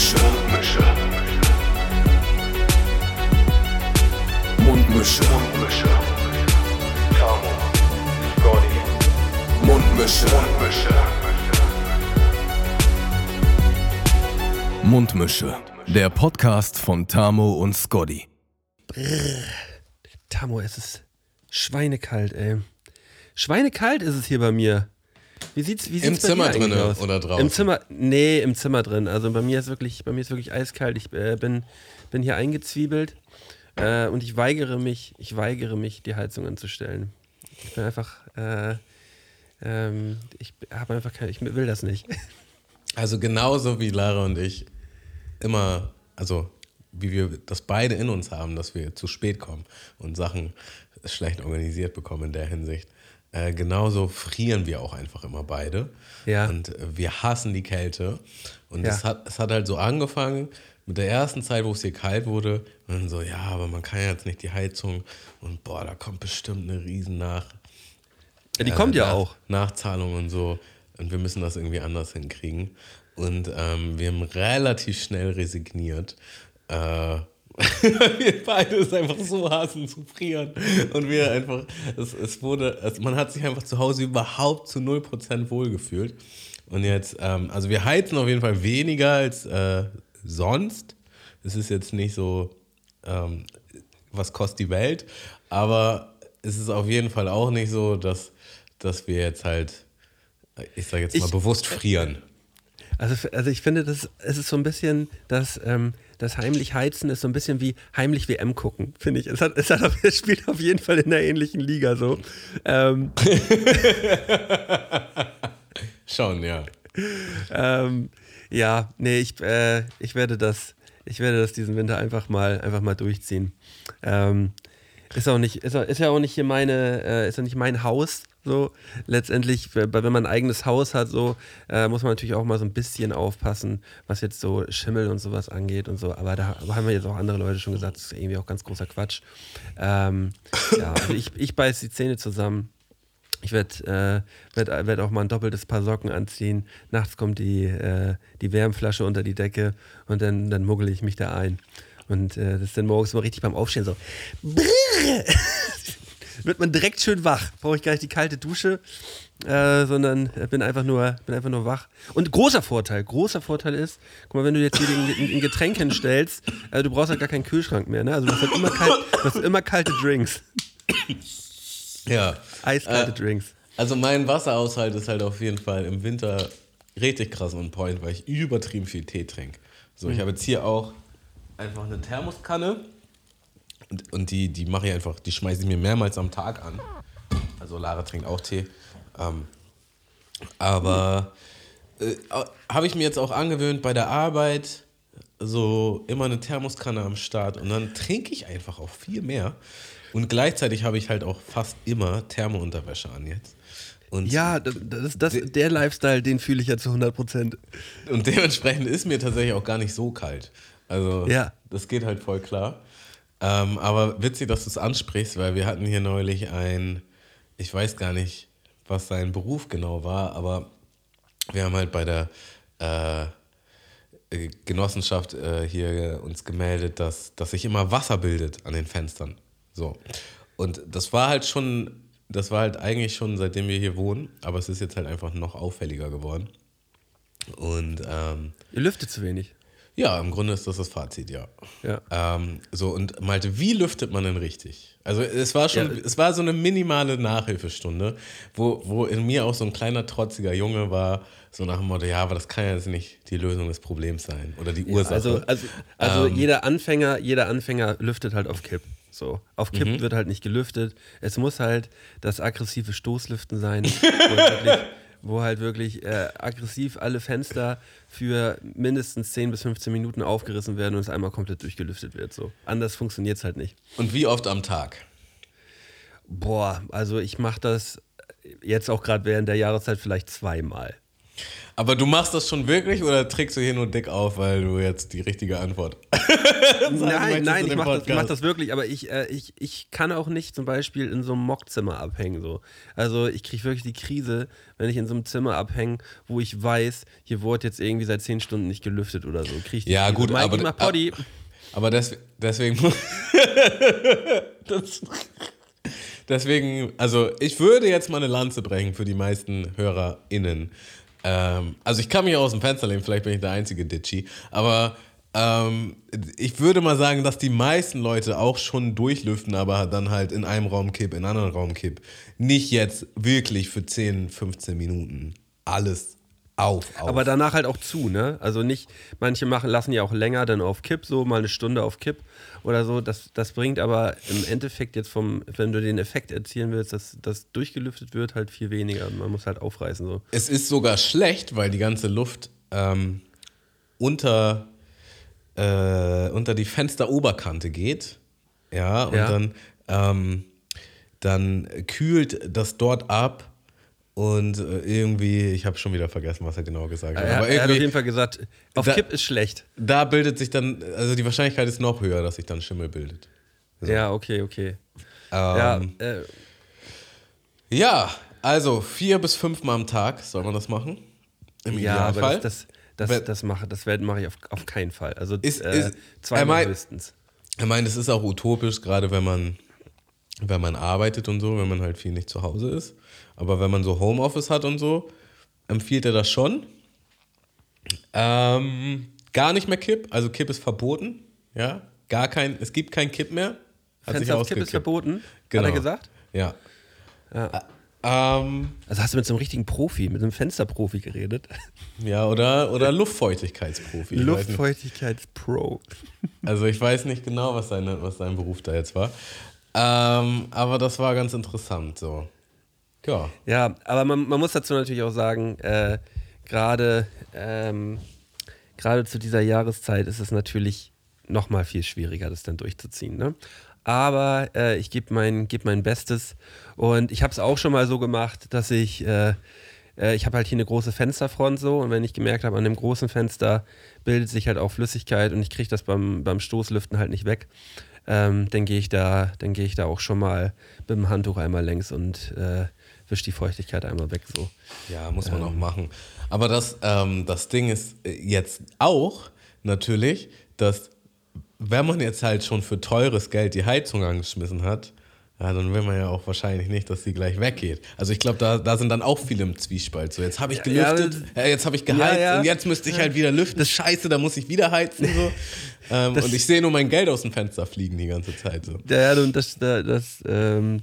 Mundmische. Mundmische. Mundmische. Mundmische. Tamo. Scotty. Mundmische. Mundmische. Mundmische. Der Podcast von Tamo und Scotty. Tamo, es ist schweinekalt, ey. Schweinekalt ist es hier bei mir. Wie sieht's, wie sieht's Im Zimmer aus? oder draußen? Im Zimmer, nee, im Zimmer drin. Also bei mir ist wirklich, bei mir ist wirklich eiskalt. Ich äh, bin, bin hier eingezwiebelt äh, und ich weigere mich, ich weigere mich, die Heizung anzustellen. Ich bin einfach, äh, ähm, ich habe einfach keine, ich will das nicht. Also genauso wie Lara und ich immer, also wie wir das beide in uns haben, dass wir zu spät kommen und Sachen schlecht organisiert bekommen in der Hinsicht. Äh, genauso frieren wir auch einfach immer beide. Ja. Und äh, wir hassen die Kälte. Und Ja. es, hat, es hat halt so angefangen mit der ersten Zeit, wo es hier kalt wurde. Und dann so, ja, aber man kann ja jetzt nicht die Heizung. Und boah, da kommt bestimmt eine riesen nach, Ja, die äh, kommt ja Nach- auch. Nachzahlung und so. Und wir müssen das irgendwie anders hinkriegen. Und ähm, wir haben relativ schnell resigniert. Äh, wir beide es einfach so hassen zu frieren. Und wir einfach, es, es wurde, es, man hat sich einfach zu Hause überhaupt zu 0% wohlgefühlt. Und jetzt, ähm, also wir heizen auf jeden Fall weniger als äh, sonst. Es ist jetzt nicht so, ähm, was kostet die Welt, aber es ist auf jeden Fall auch nicht so, dass, dass wir jetzt halt, ich sage jetzt mal, Ich- bewusst frieren. Also, also ich finde, das, es ist so ein bisschen, das, ähm, das heimlich Heizen ist so ein bisschen wie heimlich WM gucken, finde ich. Es, hat, es, hat, es spielt auf jeden Fall in einer ähnlichen Liga so. Ähm, Schon, ja. ähm, ja, nee, ich, äh, ich werde das, ich werde das diesen Winter einfach mal, einfach mal durchziehen. Ähm, ist auch nicht, ist, ist ja auch nicht hier meine, äh, ist ja nicht mein Haus. So, letztendlich, wenn man ein eigenes Haus hat, so, äh, muss man natürlich auch mal so ein bisschen aufpassen, was jetzt so Schimmel und sowas angeht und so. Aber da haben wir jetzt auch andere Leute schon gesagt, das ist irgendwie auch ganz großer Quatsch. Ähm, ja, also ich, ich beiß die Zähne zusammen. Ich werde äh, werd, werd auch mal ein doppeltes Paar Socken anziehen. Nachts kommt die, äh, die Wärmflasche unter die Decke und dann, dann muggel ich mich da ein. Und äh, das ist dann morgens mal richtig beim Aufstehen so. Wird man direkt schön wach. Brauche ich gar nicht die kalte Dusche, äh, sondern bin einfach, nur, bin einfach nur wach. Und großer Vorteil, großer Vorteil ist, guck mal, wenn du jetzt hier ein, Getränk hinstellst, äh, du brauchst halt gar keinen Kühlschrank mehr. Ne? Also du hast halt immer, kalt, du hast immer kalte Drinks. Ja. Eiskalte Äh, Drinks. Also mein Wasserhaushalt ist halt auf jeden Fall im Winter richtig krass on point, weil ich übertrieben viel Tee trinke. So, ich habe jetzt hier auch einfach eine Thermoskanne und, und die, die mache ich einfach, die schmeiße ich mir mehrmals am Tag an. Also Lara trinkt auch Tee. Ähm, aber äh, habe ich mir jetzt auch angewöhnt bei der Arbeit so immer eine Thermoskanne am Start und dann trinke ich einfach auch viel mehr. Und gleichzeitig habe ich halt auch fast immer Thermounterwäsche an jetzt. Und, Ja, das, das, das, der Lifestyle, den fühle ich ja zu 100 Prozent. und dementsprechend ist mir tatsächlich auch gar nicht so kalt. Also Ja. das geht halt voll klar. Ähm, aber witzig, dass du es ansprichst, weil wir hatten hier neulich ein, ich weiß gar nicht, was sein Beruf genau war, aber wir haben halt bei der äh, Genossenschaft äh, hier uns gemeldet, dass, dass sich immer Wasser bildet an den Fenstern. So. Und das war halt schon, das war halt eigentlich schon seitdem wir hier wohnen, aber es ist jetzt halt einfach noch auffälliger geworden. Und ähm, Ihr lüftet zu wenig. Ja, im Grunde ist das das Fazit, ja. Ja. Ähm, so, und Malte, wie lüftet man denn richtig? Also es war schon, Ja. es war so eine minimale Nachhilfestunde, wo, wo in mir auch so ein kleiner trotziger Junge war, so nach dem Motto, ja, aber das kann ja jetzt nicht die Lösung des Problems sein oder die Ursache. Also, also, also Ähm. jeder Anfänger, jeder Anfänger lüftet halt auf Kipp. So. Auf Kipp Mhm. wird halt nicht gelüftet. Es muss halt das aggressive Stoßlüften sein, wo halt wirklich, äh, aggressiv alle Fenster für mindestens 10 bis 15 Minuten aufgerissen werden und es einmal komplett durchgelüftet wird. So. Anders funktioniert es halt nicht. und wie oft am Tag? Boah, also ich mache das jetzt auch gerade während der Jahreszeit vielleicht zweimal. Aber du machst das schon wirklich oder trägst du hier nur dick auf, weil du jetzt die richtige Antwort Nein, nein, in ich mache das, ich mach das wirklich, aber ich, äh, ich, ich kann auch nicht zum Beispiel in so einem Mockzimmer abhängen. So. Also ich kriege wirklich die Krise, wenn ich in so einem Zimmer abhänge, wo ich weiß, hier wurde jetzt irgendwie seit zehn Stunden nicht gelüftet oder so. Krieg ich die Ja, Krise. gut, Mikey, aber- mach Poddy. Aber des, deswegen. das, deswegen, also ich würde jetzt mal eine Lanze brechen für die meisten HörerInnen. Ähm, also ich kann mich aus dem Fenster lehnen, vielleicht bin ich der einzige Ditchy, aber ähm, ich würde mal sagen, dass die meisten Leute auch schon durchlüften, aber dann halt in einem Raum kipp, in einem anderen Raum kipp. Nicht jetzt wirklich für 10, 15 Minuten alles auf. auf. Aber danach halt auch zu, ne? Also nicht, manche machen, lassen ja auch länger dann auf Kipp, so mal eine Stunde auf Kipp oder so. Das, das bringt aber im Endeffekt jetzt vom, wenn du den Effekt erzielen willst, dass das durchgelüftet wird, halt viel weniger. Man muss halt aufreißen so. Es ist sogar schlecht, weil die ganze Luft ähm, unter, äh, unter die Fensteroberkante geht. Ja, und Ja. Dann, ähm, dann kühlt das dort ab. Und äh, irgendwie, ich habe schon wieder vergessen, was er genau gesagt hat. Er, Aber er hat auf jeden Fall gesagt, auf Da- Kipp ist schlecht. da bildet sich dann, also die Wahrscheinlichkeit ist noch höher, dass sich dann Schimmel bildet. Ja, okay, okay. Ähm, ja, äh, ja, also vier bis fünfmal am Tag soll man das machen. Im ja aber Idealfall. das, das, Wer- das, das mache das mache ich auf, auf keinen Fall. Also Ist- äh, ist- zweimal er höchstens. Ich meine, das ist auch utopisch, gerade wenn man, wenn man arbeitet und so, wenn man halt viel nicht zu Hause ist. Aber wenn man so Homeoffice hat und so, empfiehlt er das schon. Ähm, gar nicht mehr Kipp, also Kipp ist verboten. Ja, gar kein, es gibt kein Kipp mehr. Hat sich Fenster auf Kipp ist verboten, Genau. hat er gesagt? Ja. Ja. Ähm, Also hast du mit so einem richtigen Profi, mit einem Fensterprofi geredet? ja, oder, oder Luftfeuchtigkeitsprofi. Luftfeuchtigkeitspro. Also ich weiß nicht genau, was, seine, was sein Beruf da jetzt war. Ähm, aber das war ganz interessant so. Ja. Ja, aber man, man muss dazu natürlich auch sagen, äh, gerade ähm, zu dieser Jahreszeit ist es natürlich noch mal viel schwieriger, das dann durchzuziehen. Ne? Aber äh, ich gebe mein, geb mein Bestes und ich habe es auch schon mal so gemacht, dass ich äh, äh, ich habe halt hier eine große Fensterfront so und wenn ich gemerkt habe, an dem großen Fenster bildet sich halt auch Flüssigkeit und ich kriege das beim, beim Stoßlüften halt nicht weg, ähm, dann gehe ich da, gehe ich da auch schon mal mit dem Handtuch einmal längs und äh, wisch die Feuchtigkeit einmal weg so. Ja, muss man auch machen. Aber das, ähm, das Ding ist äh, jetzt auch natürlich, dass wenn man jetzt halt schon für teures Geld die Heizung angeschmissen hat, ja, dann will man ja auch wahrscheinlich nicht, dass die gleich weggeht. Also ich glaube, da, da sind dann auch viele im Zwiespalt. So, jetzt habe ich gelüftet, ja, ja, jetzt habe ich geheizt ja. und jetzt müsste ich halt wieder lüften. Scheiße, da muss ich wieder heizen. So. ähm, Das- und ich sehe nur mein Geld aus dem Fenster fliegen die ganze Zeit. So. Ja, und das, das, das ähm,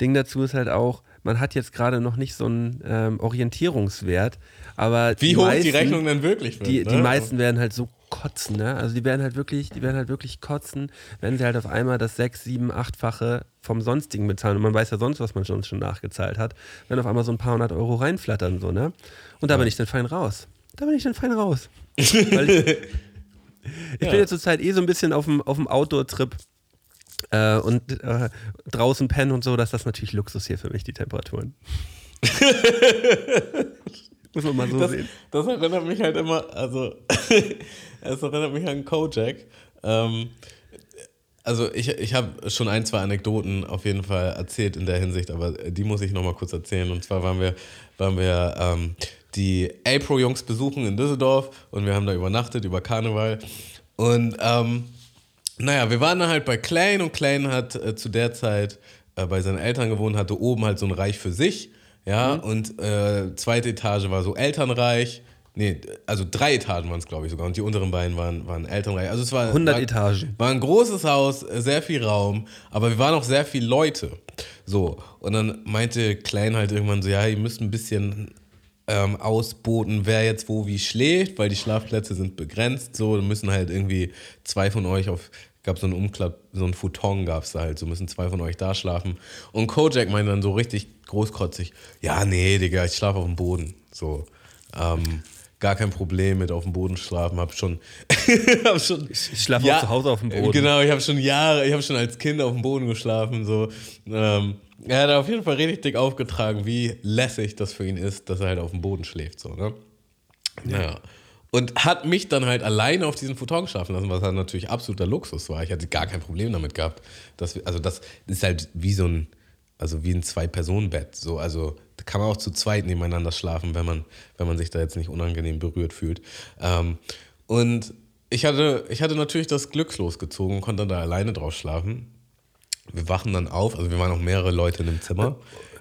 Ding dazu ist halt auch, man hat jetzt gerade noch nicht so einen ähm, Orientierungswert, aber Wie hoch meisten, die Rechnung dann wirklich wird. die, ne? die meisten werden halt so kotzen, ne? Also die werden halt wirklich, die werden halt wirklich kotzen, wenn sie halt auf einmal das sechs, sieben, achtfache vom sonstigen bezahlen. Und man weiß ja sonst, was man schon, schon nachgezahlt hat, wenn auf einmal so ein paar hundert Euro reinflattern, so, ne? Und da bin ich dann fein raus. Da bin ich dann fein raus. Ich, ich Ja. bin jetzt zurzeit eh so ein bisschen auf dem, auf dem Outdoor-Trip äh, und äh, draußen pennen und so, dass das natürlich Luxus hier für mich, die Temperaturen. Muss man mal so das, sehen. das erinnert mich halt immer, also es erinnert mich an Kojak. Ähm, also ich, ich habe schon ein, zwei Anekdoten auf jeden Fall erzählt in der Hinsicht, aber die muss ich nochmal kurz erzählen. Und zwar waren wir, waren wir ähm, die A-Pro-Jungs besuchen in Düsseldorf und wir haben da übernachtet über Karneval. Und ähm, naja, wir waren dann halt bei Klein und Klein hat äh, zu der Zeit äh, bei seinen Eltern gewohnt, hatte oben halt so ein Reich für sich. Ja, und äh, zweite Etage war so Elternreich. Nee, also drei Etagen waren es, glaube ich, sogar. Und die unteren beiden waren, waren Elternreich. Also es war 100 war, Etagen. War ein großes Haus, äh, sehr viel Raum, aber wir waren auch sehr viele Leute. So, und dann meinte Klein halt irgendwann so, ja, ihr müsst ein bisschen ähm, ausboten, wer jetzt wo wie schläft, weil die Schlafplätze sind begrenzt. So, da müssen halt irgendwie zwei von euch auf, gab so einen Umklapp, so ein Futon gab es da halt, so müssen zwei von euch da schlafen. Und Kojak meinte dann so richtig großkotzig, ja, nee, Digga, ich schlafe auf dem Boden. So, ähm, gar kein Problem mit auf dem Boden schlafen, hab schon, hab schon Ich schlafe auch zu Hause auf dem Boden. Genau, ich habe schon Jahre, ich habe schon als Kind auf dem Boden geschlafen. So. Ähm, er hat auf jeden Fall richtig dick aufgetragen, wie lässig das für ihn ist, dass er halt auf dem Boden schläft. So, ne? Naja. Und hat mich dann halt alleine auf diesen Futon schlafen lassen, was halt natürlich absoluter Luxus war. Ich hatte gar kein Problem damit gehabt. Dass wir, also das ist halt wie so ein, also wie ein Zwei-Personen-Bett. So, also da kann man auch zu zweit nebeneinander schlafen, wenn man, wenn man sich da jetzt nicht unangenehm berührt fühlt. Ähm, und ich hatte, ich hatte natürlich das Glück losgezogen und konnte da alleine drauf schlafen. Wir wachen dann auf, also wir waren noch mehrere Leute in dem Zimmer.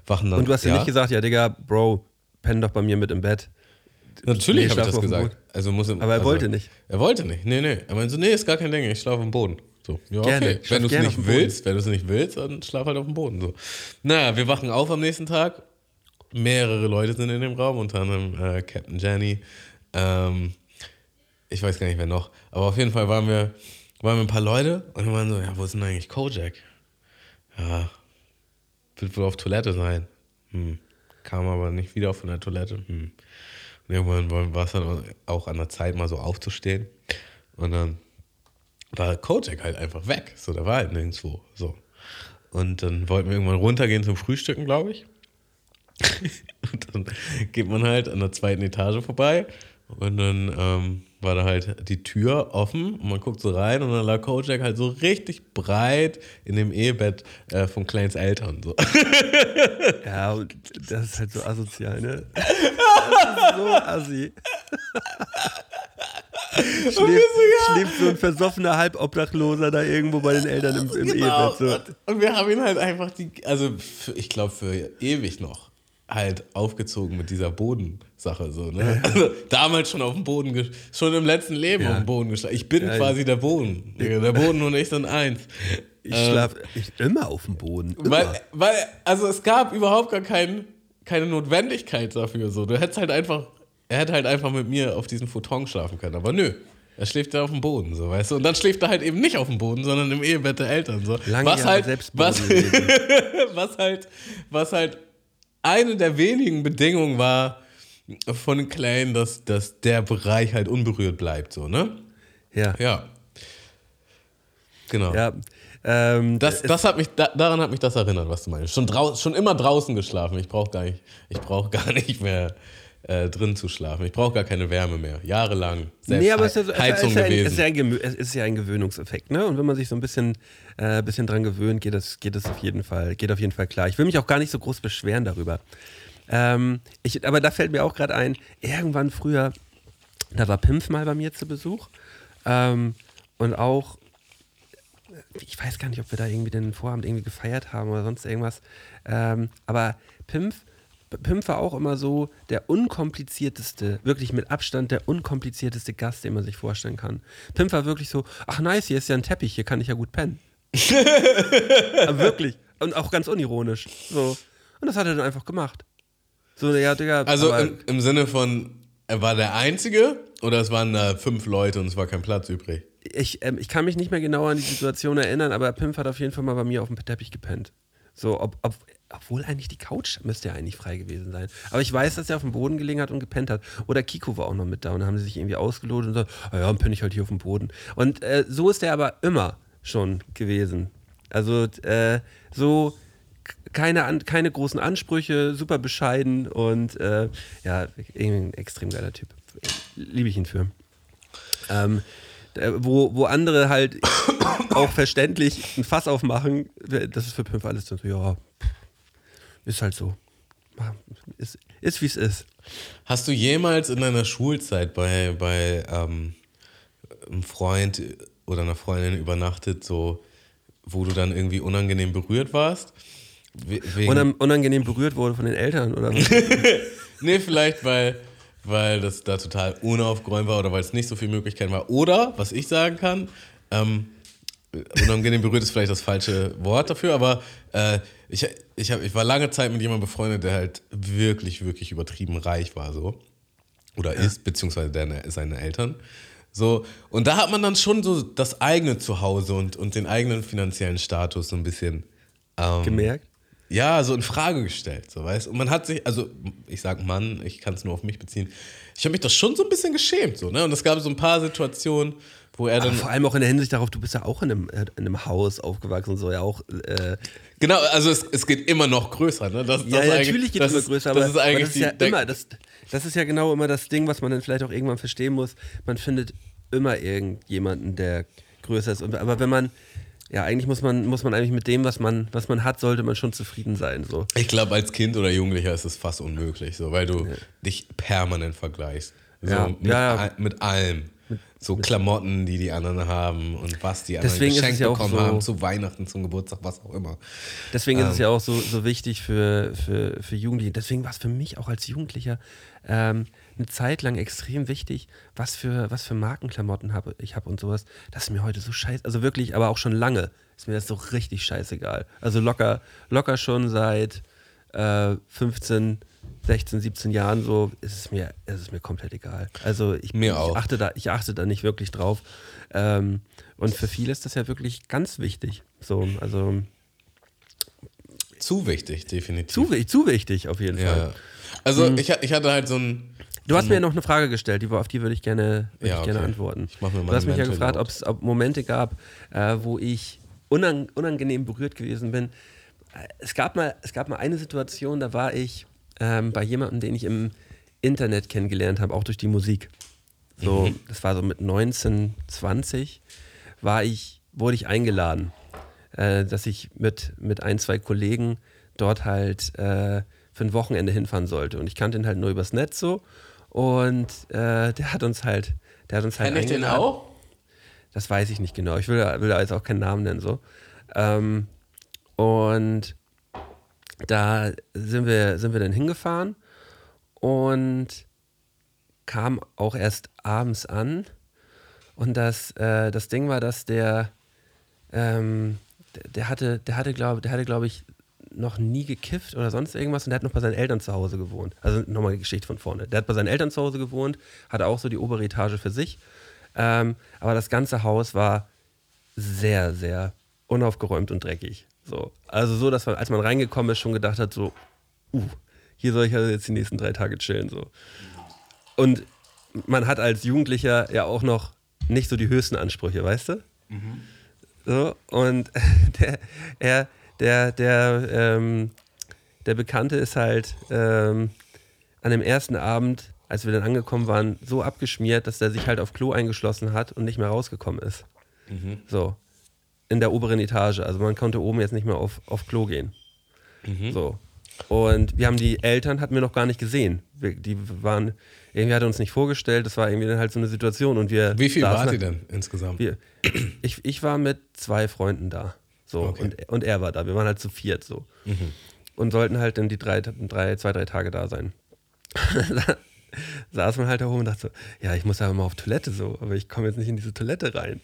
Wachen dann, Und du hast ja nicht gesagt, ja, Digga, Bro, penn doch bei mir mit im Bett. Natürlich habe ich das dem gesagt. Also muss Aber er also, wollte nicht. Er wollte nicht. Nee, nee. Er meinte so, nee, ist gar kein Ding, ich schlafe am Boden. So, ja, okay. Wenn du es nicht auf dem Boden. willst, wenn du es nicht willst, dann schlaf halt auf dem Boden. So. Naja, wir wachen auf am nächsten Tag. Mehrere Leute sind in dem Raum, unter anderem äh, Captain Jenny. Ähm, ich weiß gar nicht, wer noch. Aber auf jeden Fall waren wir, waren wir ein paar Leute und wir waren so, ja, wo ist denn eigentlich Kojak? Ja, wird wohl auf Toilette sein. Hm. Kam aber nicht wieder von der Toilette. Hm. Irgendwann war es dann auch an der Zeit, mal so aufzustehen. Und dann war Kojak halt einfach weg. So, der war halt nirgendwo. So. Und dann wollten wir irgendwann runtergehen zum Frühstücken, glaube ich. und dann geht man halt an der zweiten Etage vorbei. Und dann ähm, war da halt die Tür offen und man guckt so rein und dann lag Kojak halt so richtig breit in dem Ehebett äh, von Kleins Eltern. So. Ja, und das ist halt so asozial, ne? So assi. schläft, schläft so ein versoffener Halbobdachloser da irgendwo bei den Eltern im, im Genau. Ehebett. So. Und, und wir haben ihn halt einfach, die, also für, ich glaube für ewig noch, halt aufgezogen mit dieser Bodensache. So, ne? Also damals schon auf dem Boden, schon im letzten Leben Ja. auf dem Boden geschlafen. Ich bin Ja, quasi der Boden. Der Boden und ich sind eins. Ich schlafe immer auf dem Boden. Immer. Weil, weil, also es gab überhaupt gar kein, keine Notwendigkeit dafür. So. Du hättest halt einfach, er hätte halt einfach mit mir auf diesem Futon schlafen können. Aber nö. Er schläft ja auf dem Boden, so weißt du. Und dann schläft er halt eben nicht auf dem Boden, sondern im Ehebett der Eltern. So. Lange was Jahre halt, was, was halt, was halt eine der wenigen Bedingungen war von Klein, dass, dass der Bereich halt unberührt bleibt, so, ne? ja. Ja. Genau. ja. Ähm, Das, das hat mich, da, daran hat mich das erinnert, was du meinst. Schon, drau schon immer draußen geschlafen. Ich brauche gar nicht, ich brauche gar nicht mehr äh, drin zu schlafen. Ich brauche gar keine Wärme mehr. Jahrelang. Selbst nee, aber es ist, ja, so- Heizung es, ist gewesen. es, ist ja ein, es ist ja ein Gewöhnungseffekt, ne? Und wenn man sich so ein bisschen, äh, bisschen dran gewöhnt, geht es geht es auf jeden Fall, geht auf jeden Fall klar. Ich will mich auch gar nicht so groß beschweren darüber. Ähm, ich, aber da fällt mir auch gerade ein, irgendwann früher, da war Pimpf mal bei mir zu Besuch ähm, und auch ich weiß gar nicht, ob wir da irgendwie den Vorabend irgendwie gefeiert haben oder sonst irgendwas. Ähm, aber Pimpf, Pimpf war auch immer so der unkomplizierteste, wirklich mit Abstand der unkomplizierteste Gast, den man sich vorstellen kann. Pimpf war wirklich so, ach nice, hier ist ja ein Teppich, hier kann ich ja gut pennen. wirklich. Und auch ganz unironisch. So. Und das hat er dann einfach gemacht. So, ja, Digga. also im, im Sinne von, er war der Einzige oder es waren da fünf Leute und es war kein Platz übrig? ich, ähm, ich kann mich nicht mehr genau an die Situation erinnern, aber Pimp hat auf jeden Fall mal bei mir auf dem Teppich gepennt. So, ob, ob, obwohl eigentlich die Couch müsste ja eigentlich frei gewesen sein. Aber ich weiß, dass er auf dem Boden gelegen hat und gepennt hat. Oder Kiko war auch noch mit da und haben sie sich irgendwie ausgelotet und so, ah ja, dann penne ich halt hier auf dem Boden. Und äh, so ist er aber immer schon gewesen. Also äh, so keine, keine großen Ansprüche, super bescheiden und äh, ja, irgendwie ein extrem geiler Typ. Liebe ich ihn für. Ähm, äh, wo, wo andere halt auch verständlich ein Fass aufmachen, das ist für Pimpf alles so, ja, ist halt so. Ist, ist wie es ist. Hast du jemals in deiner Schulzeit bei, bei ähm, einem Freund oder einer Freundin übernachtet, so, wo du dann irgendwie unangenehm berührt warst? We- Wegen, unangenehm berührt wurde von den Eltern oder was? nee, vielleicht weil, weil das da total unaufgeräumt war oder weil es nicht so viel Möglichkeiten war. Oder, was ich sagen kann, ähm, unangenehm berührt ist vielleicht das falsche Wort dafür, aber äh, ich, ich, hab, ich war lange Zeit mit jemandem befreundet, der halt wirklich, wirklich übertrieben reich war, so. Oder ist, beziehungsweise deine, seine Eltern. So, und da hat man dann schon so das eigene Zuhause und, und den eigenen finanziellen Status so ein bisschen ähm, Gemerkt? ja, so in Frage gestellt, so weißt Und man hat sich, also ich sag Mann, ich kann es nur auf mich beziehen, ich habe mich das schon so ein bisschen geschämt, so, ne? Und es gab so ein paar Situationen, wo er dann. Vor allem auch in der Hinsicht darauf, du bist ja auch in einem, in einem Haus aufgewachsen, so ja auch. Äh, genau, also es, es geht immer noch größer, ne? Das, ja, das ja natürlich geht es immer ist- größer, aber das ist eigentlich das ist ja immer, das, das ist ja genau immer das Ding, was man dann vielleicht auch irgendwann verstehen muss. Man findet immer irgendjemanden, der größer ist. Und, aber wenn man, ja, eigentlich muss man, muss man eigentlich mit dem, was man, was man hat, sollte man schon zufrieden sein. So. Ich glaube, als Kind oder Jugendlicher ist es fast unmöglich, so, weil du dich permanent vergleichst. So, Ja, mit, ja, ja. mit allem. So Klamotten, die die anderen haben und was die anderen Deswegen geschenkt ja bekommen so- haben, zu Weihnachten, zum Geburtstag, was auch immer. Deswegen ist es Ähm. ja auch so, so wichtig für, für, für Jugendliche. Deswegen war es für mich auch als Jugendlicher ähm, eine Zeit lang extrem wichtig, was für, was für Markenklamotten habe ich habe und sowas. Das ist mir heute so scheiße, also wirklich, aber auch schon lange ist mir das so richtig scheißegal. Also locker, locker schon seit äh, 15, 16, 17 Jahren so, ist es mir, ist es mir komplett egal. Also ich, Mir ich auch. achte da, ich achte da nicht wirklich drauf. Ähm, und für viele ist das ja wirklich ganz wichtig. So, also Zu wichtig, definitiv. zu, zu wichtig auf jeden ja. Fall. Also ich, ich hatte halt so ein. Du hast mir noch eine Frage gestellt, die, auf die würde ich gerne, würde Ja, ich gerne antworten. Ich mach mir du meine hast mich ja gefragt, ob es Momente gab, äh, wo ich unang unangenehm berührt gewesen bin. Äh, Es gab mal, es gab mal eine Situation, da war ich ähm, bei jemandem, den ich im Internet kennengelernt habe, auch durch die Musik. So, Mhm. das war so mit 19, 20, war ich, wurde ich eingeladen, äh, dass ich mit, mit ein, zwei Kollegen dort halt äh, für ein Wochenende hinfahren sollte. Und ich kannte ihn halt nur übers Netz so. Und äh, der hat uns halt, der hat uns halt Kenn ich den auch? Das weiß ich nicht genau. Ich will, da- will da jetzt auch keinen Namen nennen. So. Ähm, und da sind wir, sind wir dann hingefahren und kam auch erst abends an. Und das, äh, das Ding war, dass der, ähm, der, hatte, der hatte, glaube der hatte, glaube ich, noch nie gekifft oder sonst irgendwas und der hat noch bei seinen Eltern zu Hause gewohnt. Also nochmal die Geschichte von vorne. Der hat bei seinen Eltern zu Hause gewohnt, hatte auch so die obere Etage für sich. Ähm, aber das ganze Haus war sehr, sehr unaufgeräumt und dreckig. So. Also so, dass man, als man reingekommen ist, schon gedacht hat, so, uh, hier soll ich also jetzt die nächsten drei Tage chillen. So. Und man hat als Jugendlicher ja auch noch nicht so die höchsten Ansprüche, weißt du? So, und der, er, der, der, ähm, der Bekannte ist halt ähm, an dem ersten Abend, als wir dann angekommen waren, so abgeschmiert, dass er sich halt auf Klo eingeschlossen hat und nicht mehr rausgekommen ist. So. In der oberen Etage. Also man konnte oben jetzt nicht mehr auf, auf Klo gehen. So. Und wir haben die Eltern, hatten wir noch gar nicht gesehen. Wir, die waren, irgendwie hat er uns nicht vorgestellt, das war irgendwie dann halt so eine Situation und wir. Wie viel wart ihr denn insgesamt? wir, ich, ich war mit zwei Freunden da. So, Okay. und, und er war da. Wir waren halt zu viert so. Mhm. Und sollten halt dann die drei, drei, zwei, drei Tage da sein. saß man halt da oben und dachte so, ja, ich muss aber mal auf Toilette so, aber ich komme jetzt nicht in diese Toilette rein.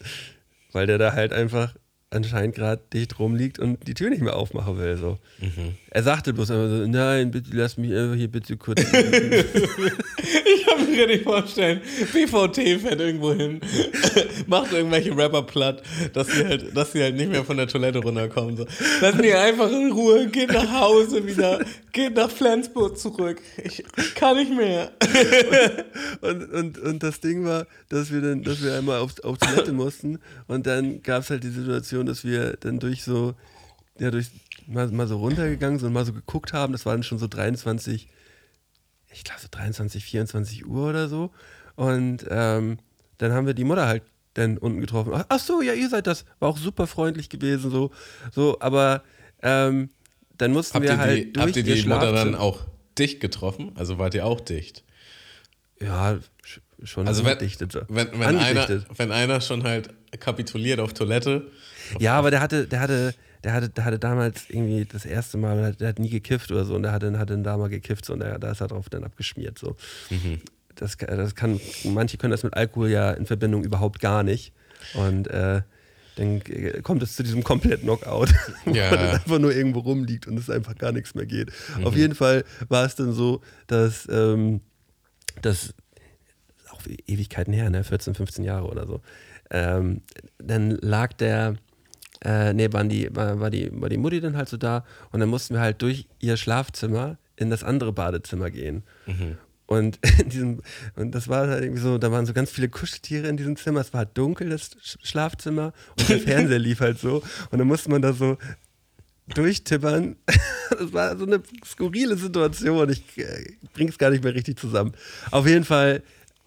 Weil der da halt einfach anscheinend gerade dicht rumliegt und die Tür nicht mehr aufmachen will. So. Mhm. Er sagte bloß immer so, nein, bitte lass mich einfach hier bitte kurz. Ich kann mir vorstellen, BVT fährt irgendwo hin, macht irgendwelche Rapper platt, dass sie halt, dass sie halt nicht mehr von der Toilette runterkommen. So. Lass mich einfach in Ruhe, geht nach Hause wieder, geht nach Flensburg zurück. Ich kann nicht mehr. Und, und, und das Ding war, dass wir dann, dass wir einmal auf, auf Toilette mussten und dann gab es halt die Situation, dass wir dann durch so, ja, durch mal, mal so runtergegangen sind und mal so geguckt haben. Das war dann schon so 23, ich glaube so 23, 24 Uhr oder so. Und ähm, dann haben wir die Mutter halt dann unten getroffen. Ach, ach so, ja, ihr seid das. War auch super freundlich gewesen, so. So, aber ähm, dann mussten Habt wir halt die, durch habt ihr die Mutter dann auch dicht getroffen? Also wart ihr auch dicht? Ja, sch- schon Also wenn, wenn, wenn, einer, wenn einer schon halt kapituliert auf Toilette, Ja, aber der hatte, der hatte, der hatte, der hatte damals irgendwie das erste Mal, der hat, hat nie gekifft oder so und der hatte, hatte da mal gekifft so, und der, da ist er drauf dann abgeschmiert so. Das, ka- das kann, manche können das mit Alkohol ja in Verbindung überhaupt gar nicht und äh, dann äh, kommt es zu diesem kompletten Knockout, wo Ja. man dann einfach nur irgendwo rumliegt und es einfach gar nichts mehr geht. Auf jeden Fall war es dann so, dass, ähm, dass auch Ewigkeiten her, ne? 14, 15 Jahre oder so. Ähm, dann lag der, äh, nee, waren die, war, die, war die Mutti dann halt so da und dann mussten wir halt durch ihr Schlafzimmer in das andere Badezimmer gehen. Mhm. Und in diesem, und das war halt irgendwie so, da waren so ganz viele Kuscheltiere in diesem Zimmer. Es war halt dunkel, das Sch- Schlafzimmer, und der Fernseher lief halt so. Und dann musste man da so durchtippern. Das war so eine skurrile Situation. Ich äh, bring's gar nicht mehr richtig zusammen. Auf jeden Fall,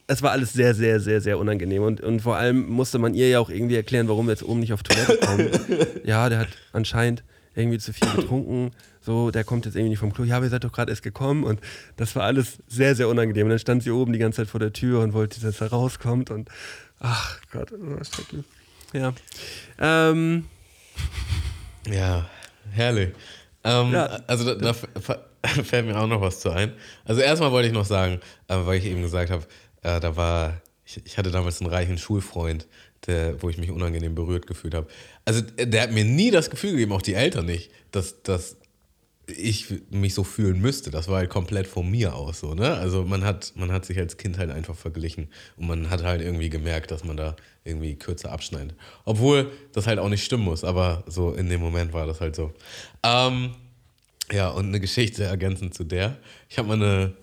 es war alles sehr, sehr, sehr, sehr unangenehm. Und, und vor allem musste man ihr ja auch irgendwie erklären, warum wir jetzt oben nicht auf Toilette kommen. ja, der hat anscheinend irgendwie zu viel getrunken. So, der kommt jetzt irgendwie nicht vom Klo. Ja, aber ihr seid doch gerade erst gekommen. Und das war alles sehr, sehr unangenehm. Und dann stand sie oben die ganze Zeit vor der Tür und wollte, dass er rauskommt. Und ach Gott, war schrecklich. Ja. Ähm, Ja, herrlich. Ähm, Ja. Also da, da fällt mir auch noch was zu ein. Also erstmal wollte ich noch sagen, äh, weil ich eben gesagt habe, äh, da war, ich, ich hatte damals einen reichen Schulfreund, der, wo ich mich unangenehm berührt gefühlt habe. Also der hat mir nie das Gefühl gegeben, auch die Eltern nicht, dass, dass ich mich so fühlen müsste. Das war halt komplett von mir aus so, ne? Also man hat, man hat sich als Kind halt einfach verglichen und man hat halt irgendwie gemerkt, dass man da irgendwie kürzer abschneidet. Obwohl das halt auch nicht stimmen muss, aber so in dem Moment war das halt so. Ähm, ja, und eine Geschichte ergänzend zu der. Ich habe mal eine,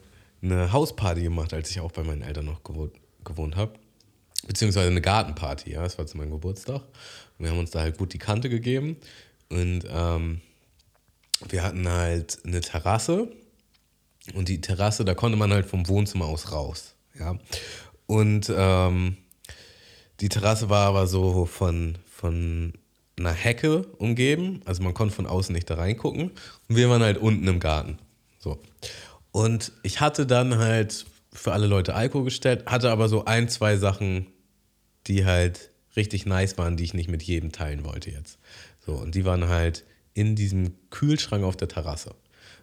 eine Hausparty gemacht, als ich auch bei meinen Eltern noch gewohnt, gewohnt habe. Beziehungsweise eine Gartenparty, ja, das war zu meinem Geburtstag. Und wir haben uns da halt gut die Kante gegeben. Und ähm, wir hatten halt eine Terrasse und die Terrasse, da konnte man halt vom Wohnzimmer aus raus. Ja. Und ähm, die Terrasse war aber so von, von einer Hecke umgeben. Also man konnte von außen nicht da reingucken. Und wir waren halt unten im Garten. So. Und ich hatte dann halt für alle Leute Alkohol gestellt, hatte aber so ein, zwei Sachen, die halt richtig nice waren, die ich nicht mit jedem teilen wollte jetzt. So, und die waren halt in diesem Kühlschrank auf der Terrasse.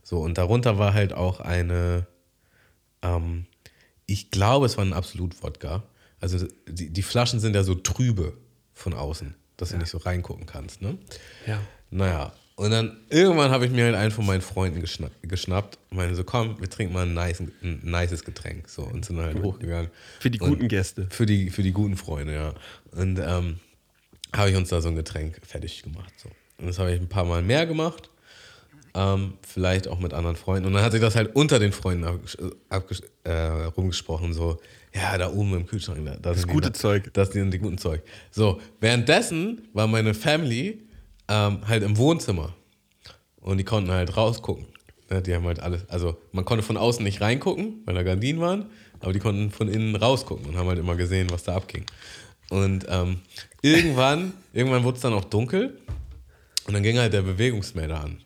So, und darunter war halt auch eine, ähm, ich glaube, es war ein Absolut-Wodka. Also die, die Flaschen sind ja so trübe von außen, dass du nicht so reingucken kannst, ne? ja. Naja, und dann irgendwann habe ich mir halt einen von meinen Freunden geschna geschnappt und meine so, komm, wir trinken mal ein, nice, ein nices Getränk. So, und sind dann halt hochgegangen. Für die Und- guten Gäste. Für die, für die guten Freunde, ja. Und ähm, habe ich uns da so ein Getränk fertig gemacht. So. Und das habe ich ein paar Mal mehr gemacht. Ähm, vielleicht auch mit anderen Freunden. Und dann hat sich das halt unter den Freunden äh, rumgesprochen, so, ja, da oben im Kühlschrank, da, da sind gute die, Zeug. Das sind die guten Zeug. So, währenddessen war meine Family ähm, halt im Wohnzimmer. Und die konnten halt rausgucken. Ne, die haben halt alles, also man konnte von außen nicht reingucken, weil da Gardinen waren, aber die konnten von innen rausgucken und haben halt immer gesehen, was da abging. Und ähm, irgendwann, irgendwann wurde es dann auch dunkel und dann ging halt der Bewegungsmelder an.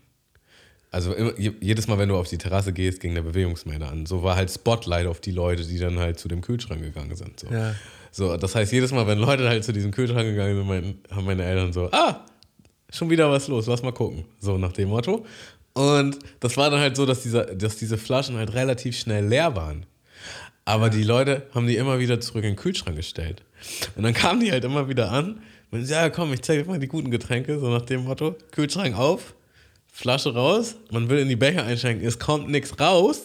Also immer, je- jedes Mal, wenn du auf die Terrasse gehst, ging der Bewegungsmelder an. So war halt Spotlight auf die Leute, die dann halt zu dem Kühlschrank gegangen sind. So. Ja. So, das heißt, jedes Mal, wenn Leute halt zu diesem Kühlschrank gegangen sind, haben meine Eltern so, ah, schon wieder was los, lass mal gucken. So nach dem Motto. Und das war dann halt so, dass, dieser, dass diese Flaschen halt relativ schnell leer waren. Aber die Leute haben die immer wieder zurück in den Kühlschrank gestellt. Und dann kamen die halt immer wieder an und ja, komm, ich zeige dir mal die guten Getränke, so nach dem Motto, Kühlschrank auf, Flasche raus, man will in die Becher einschenken, es kommt nichts raus,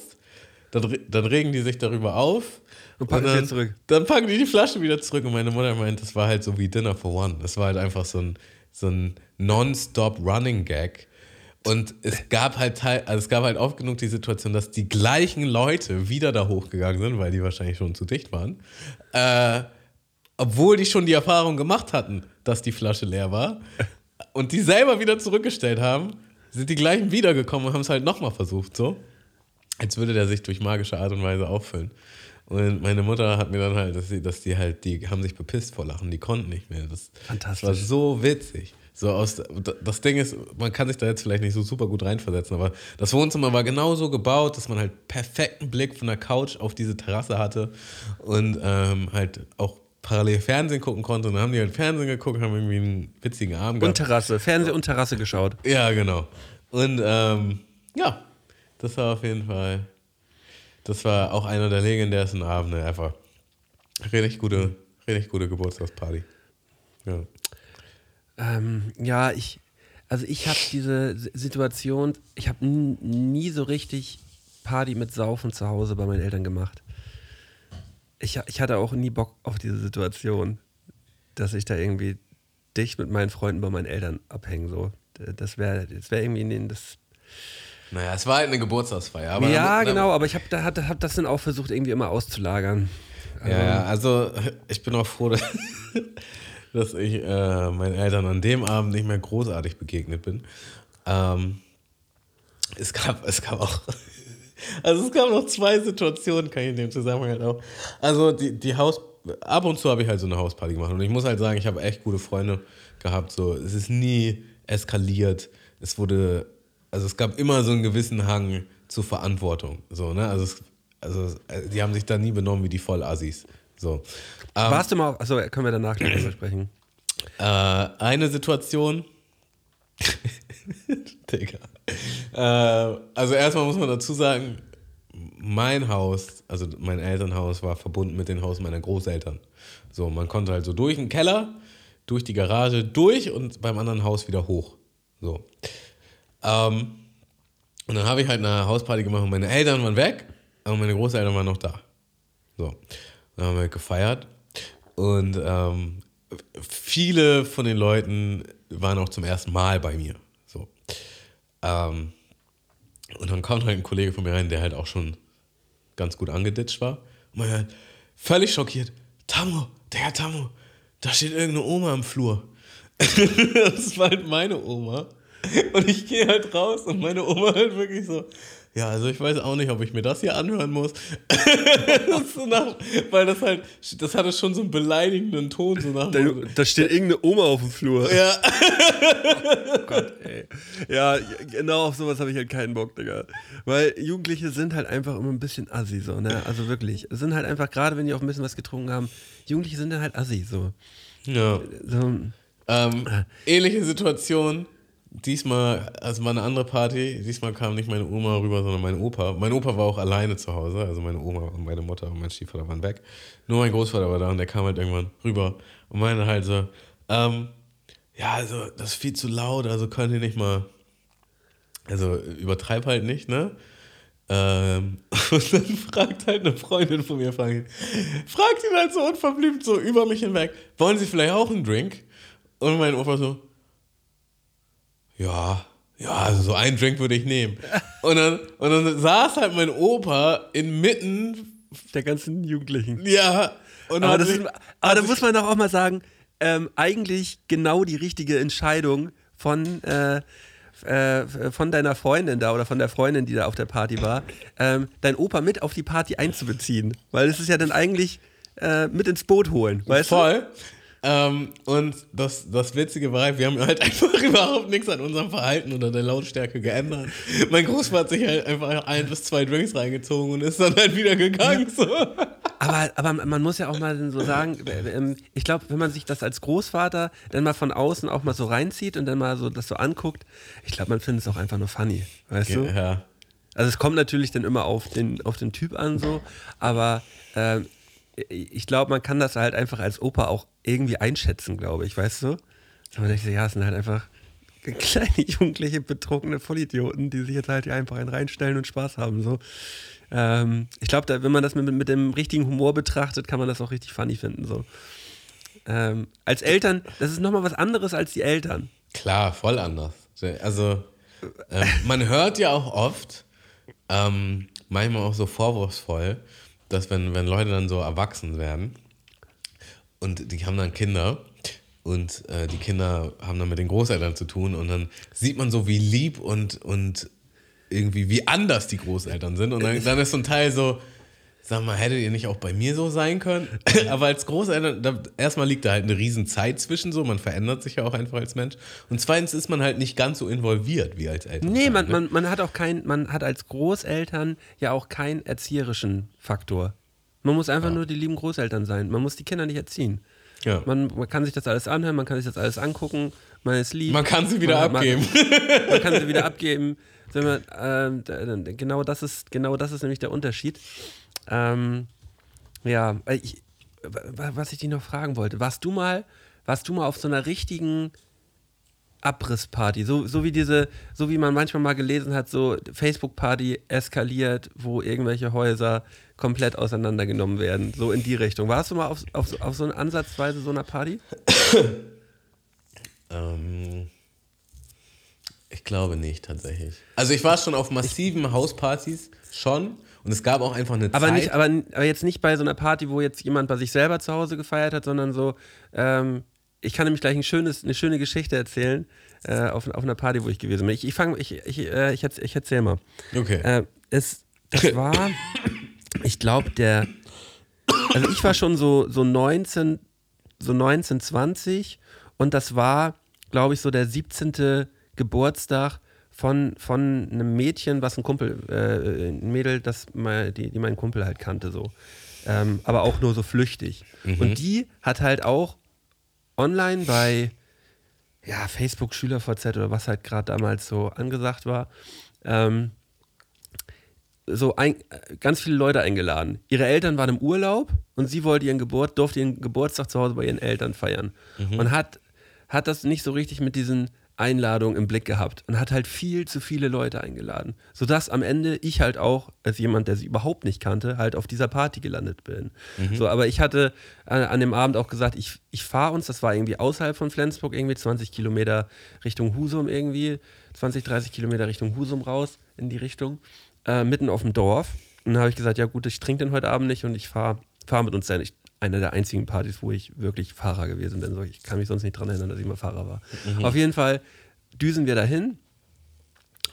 dann, dann regen die sich darüber auf. Und packen sie dann, zurück. Dann packen die die Flasche wieder zurück und meine Mutter meint, das war halt so wie Dinner for One. Das war halt einfach so ein, so ein non-stop Running Gag. Und es gab halt also es gab halt oft genug die Situation, dass die gleichen Leute wieder da hochgegangen sind, weil die wahrscheinlich schon zu dicht waren. Äh, obwohl die schon die Erfahrung gemacht hatten, dass die Flasche leer war und die selber wieder zurückgestellt haben, sind die gleichen wiedergekommen und haben es halt nochmal versucht, so. Als würde der sich durch magische Art und Weise auffüllen. Und meine Mutter hat mir dann halt, dass, sie, dass die halt, die haben sich bepisst vor Lachen, die konnten nicht mehr. Das, Fantastisch. Das war so witzig. So aus, das Ding ist, man kann sich da jetzt vielleicht nicht so super gut reinversetzen, aber das Wohnzimmer war genauso gebaut, dass man halt perfekten Blick von der Couch auf diese Terrasse hatte und ähm, halt auch parallel Fernsehen gucken konnte. Und dann haben die halt Fernsehen geguckt, haben irgendwie einen witzigen Abend Und Terrasse, Fernseher und Terrasse geschaut. ja, genau. Und ähm, ja, das war auf jeden Fall, das war auch einer der legendärsten Abende einfach. Richtig gute, richtig gute Geburtstagsparty. Ja. Ähm, ja, ich, also ich habe diese Situation, ich habe nie so richtig Party mit Saufen zu Hause bei meinen Eltern gemacht. Ich, ich hatte auch nie Bock auf diese Situation, dass ich da irgendwie dicht mit meinen Freunden bei meinen Eltern abhängen. So. Das wäre das wär irgendwie das. Naja, es war halt eine Geburtstagsfeier. Aber ja, dann- genau, aber ich habe da, hab, hab das dann auch versucht, irgendwie immer auszulagern. Ja, ja, also ich bin auch froh, dass, dass ich äh, meinen Eltern an dem Abend nicht mehr großartig begegnet bin. Ähm, es, gab, es gab auch, also es gab noch zwei Situationen, kann ich in dem Zusammenhang halt auch. Also die, die Haus, ab und zu habe ich halt so eine Hausparty gemacht und ich muss halt sagen, ich habe echt gute Freunde gehabt. So, es ist nie eskaliert. Es wurde, also es gab immer so einen gewissen Hang zur Verantwortung. So, ne? Also, es, also äh, die haben sich da nie benommen wie die Vollassis. So. Ähm, Warst du mal, achso, können wir danach gleich drüber sprechen. äh, eine Situation. Digga. Äh, also erstmal muss man dazu sagen, mein Haus, also mein Elternhaus war verbunden mit dem Haus meiner Großeltern. So, man konnte halt so durch den Keller, durch die Garage, durch und beim anderen Haus wieder hoch. So. Ähm, und dann habe ich halt eine Hausparty gemacht und meine Eltern waren weg, aber meine Großeltern waren noch da. So. Dann haben wir gefeiert. Und ähm, viele von den Leuten waren auch zum ersten Mal bei mir. So. Ähm, und dann kommt halt ein Kollege von mir rein, der halt auch schon ganz gut angeditscht war. Und man halt völlig schockiert. Tammo, der Tammo, da steht irgendeine Oma im Flur. das war halt meine Oma. Und ich gehe halt raus und meine Oma halt wirklich so, ja, also ich weiß auch nicht, ob ich mir das hier anhören muss. das so nach, weil das halt, das hatte schon so einen beleidigenden Ton, so nach. Da, da steht irgendeine Oma auf dem Flur. ja, Gott, ey. Ja, genau auf sowas habe ich halt keinen Bock, Digga. Weil Jugendliche sind halt einfach immer ein bisschen assi, so, ne? Also wirklich. Sind halt einfach, gerade wenn die auch ein bisschen was getrunken haben, Jugendliche sind dann halt assi, so. ja. so Ähm, ähnliche Situation. Diesmal, also war eine andere Party. Diesmal kam nicht meine Oma rüber, sondern mein Opa. Mein Opa war auch alleine zu Hause. Also meine Oma und meine Mutter und mein Stiefvater waren weg. Nur mein Großvater war da und der kam halt irgendwann rüber und meinte halt so, ähm, ja, also das ist viel zu laut, also könnt ihr nicht mal, also übertreib halt nicht, ne? Ähm, und dann fragt halt eine Freundin von mir, fragt ihn, halt so unverblümt so über mich hinweg, wollen Sie vielleicht auch einen Drink? Und mein Opa so, ja, ja, also so einen Drink würde ich nehmen. Und dann, und dann saß halt mein Opa inmitten, der ganzen Jugendlichen. ja, und Aber, das ist, aber da muss man doch auch mal sagen, ähm, eigentlich genau die richtige Entscheidung von, äh, äh, von deiner Freundin da oder von der Freundin, die da auf der Party war, ähm, dein Opa mit auf die Party einzubeziehen. Weil es ist ja dann eigentlich äh, mit ins Boot holen, weißt du? Ähm, und das, das Witzige war, wir haben halt einfach überhaupt nichts an unserem Verhalten oder der Lautstärke geändert. Mein Großvater hat sich halt einfach ein bis zwei Drinks reingezogen und ist dann halt wieder gegangen. So. Aber, aber man muss ja auch mal so sagen, äh, ähm, ich glaube, wenn man sich das als Großvater dann mal von außen auch mal so reinzieht und dann mal so das so anguckt, ich glaube, man findet es auch einfach nur funny, weißt du? Ja. Also es kommt natürlich dann immer auf den, auf den Typ an so, aber ähm, ich glaube, man kann das halt einfach als Opa auch irgendwie einschätzen, glaube ich, weißt du? Da man denkt, sich, ja, es sind halt einfach kleine jugendliche, betrunkene Vollidioten, die sich jetzt halt hier einfach reinstellen und Spaß haben. So. Ähm, ich glaube, wenn man das mit, mit dem richtigen Humor betrachtet, kann man das auch richtig funny finden. So. Ähm, als Eltern, das ist nochmal was anderes als die Eltern. Klar, voll anders. Also, ähm, man hört ja auch oft, ähm, manchmal auch so vorwurfsvoll, dass wenn, wenn Leute dann so erwachsen werden und die haben dann Kinder und äh, die Kinder haben dann mit den Großeltern zu tun und dann sieht man so, wie lieb und, und irgendwie wie anders die Großeltern sind und dann, dann ist so ein Teil so, sag mal, hättet ihr nicht auch bei mir so sein können? Aber als Großeltern, da, erstmal liegt da halt eine riesen Zeit zwischen so, man verändert sich ja auch einfach als Mensch. Und zweitens ist man halt nicht ganz so involviert wie als Eltern. Nee, man, man, man hat auch kein, man hat als Großeltern ja auch keinen erzieherischen Faktor. Man muss einfach nur die lieben Großeltern sein. Man muss die Kinder nicht erziehen. Ja. Man, man kann sich das alles anhören, man kann sich das alles angucken, man ist lieb. Man kann sie wieder man, abgeben. Man, man kann sie wieder abgeben. Da- da- genau, das ist, genau das ist nämlich der Unterschied. Ähm, ja, weil ich, wa- was ich dich noch fragen wollte, warst du mal, warst du mal auf so einer richtigen Abrissparty, so, so wie diese, so wie man manchmal mal gelesen hat, so Facebook-Party eskaliert, wo irgendwelche Häuser komplett auseinandergenommen werden, so in die Richtung. Warst du mal auf, auf, so- auf so eine Ansatzweise so einer Party? Ähm, ich glaube nicht, tatsächlich. Also ich war schon auf massiven Hauspartys, schon. Und es gab auch einfach eine Aber, Zeit. nicht, aber, aber jetzt nicht bei so einer Party, wo jetzt jemand bei sich selber zu Hause gefeiert hat, sondern so, ähm, ich kann nämlich gleich ein schönes, eine schöne Geschichte erzählen äh, auf, auf einer Party, wo ich gewesen bin. Ich, ich fange, ich, ich, äh, ich, ich erzähle mal. okay. Äh, es, das war, ich glaube, der, also ich war schon so, so 19, so 19, 20 und das war, glaube ich, so der 17. Geburtstag von, von einem Mädchen, was ein Kumpel, äh, ein Mädel, das mal, die, die mein Kumpel halt kannte, so. Ähm, aber auch nur so flüchtig. Und die hat halt auch online bei ja, Facebook SchülerVZ oder was halt gerade damals so angesagt war, ähm, so ein, ganz viele Leute eingeladen. Ihre Eltern waren im Urlaub und sie wollte ihren Geburt, durfte ihren Geburtstag zu Hause bei ihren Eltern feiern. Und hat, hat das nicht so richtig mit diesen Einladungen im Blick gehabt und hat halt viel zu viele Leute eingeladen. Sodass am Ende ich halt auch, als jemand, der sie überhaupt nicht kannte, halt auf dieser Party gelandet bin. So, aber ich hatte an, an dem Abend auch gesagt, ich, ich fahre uns, das war irgendwie außerhalb von Flensburg, irgendwie 20 Kilometer Richtung Husum irgendwie, 20, 30 Kilometer Richtung Husum raus in die Richtung äh, mitten auf dem Dorf. Und dann habe ich gesagt, ja gut, ich trinke den heute Abend nicht und ich fahre fahr mit uns dahin. Ich, eine der einzigen Partys, wo ich wirklich Fahrer gewesen bin. So, ich kann mich sonst nicht dran erinnern, dass ich mal Fahrer war. Auf jeden Fall düsen wir dahin.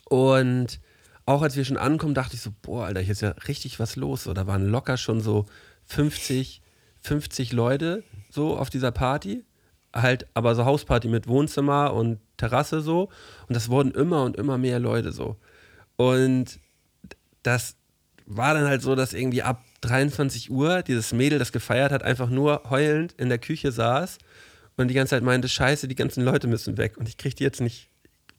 Und auch als wir schon ankommen, dachte ich so, boah, Alter, hier ist ja richtig was los. So, da waren locker schon so 50, 50 Leute so auf dieser Party. Halt, aber so Hausparty mit Wohnzimmer und Terrasse so. Und das wurden immer und immer mehr Leute so. Und das war dann halt so, dass irgendwie ab 23 Uhr dieses Mädel, das gefeiert hat, einfach nur heulend in der Küche saß und die ganze Zeit meinte, scheiße, die ganzen Leute müssen weg und ich krieg die jetzt nicht,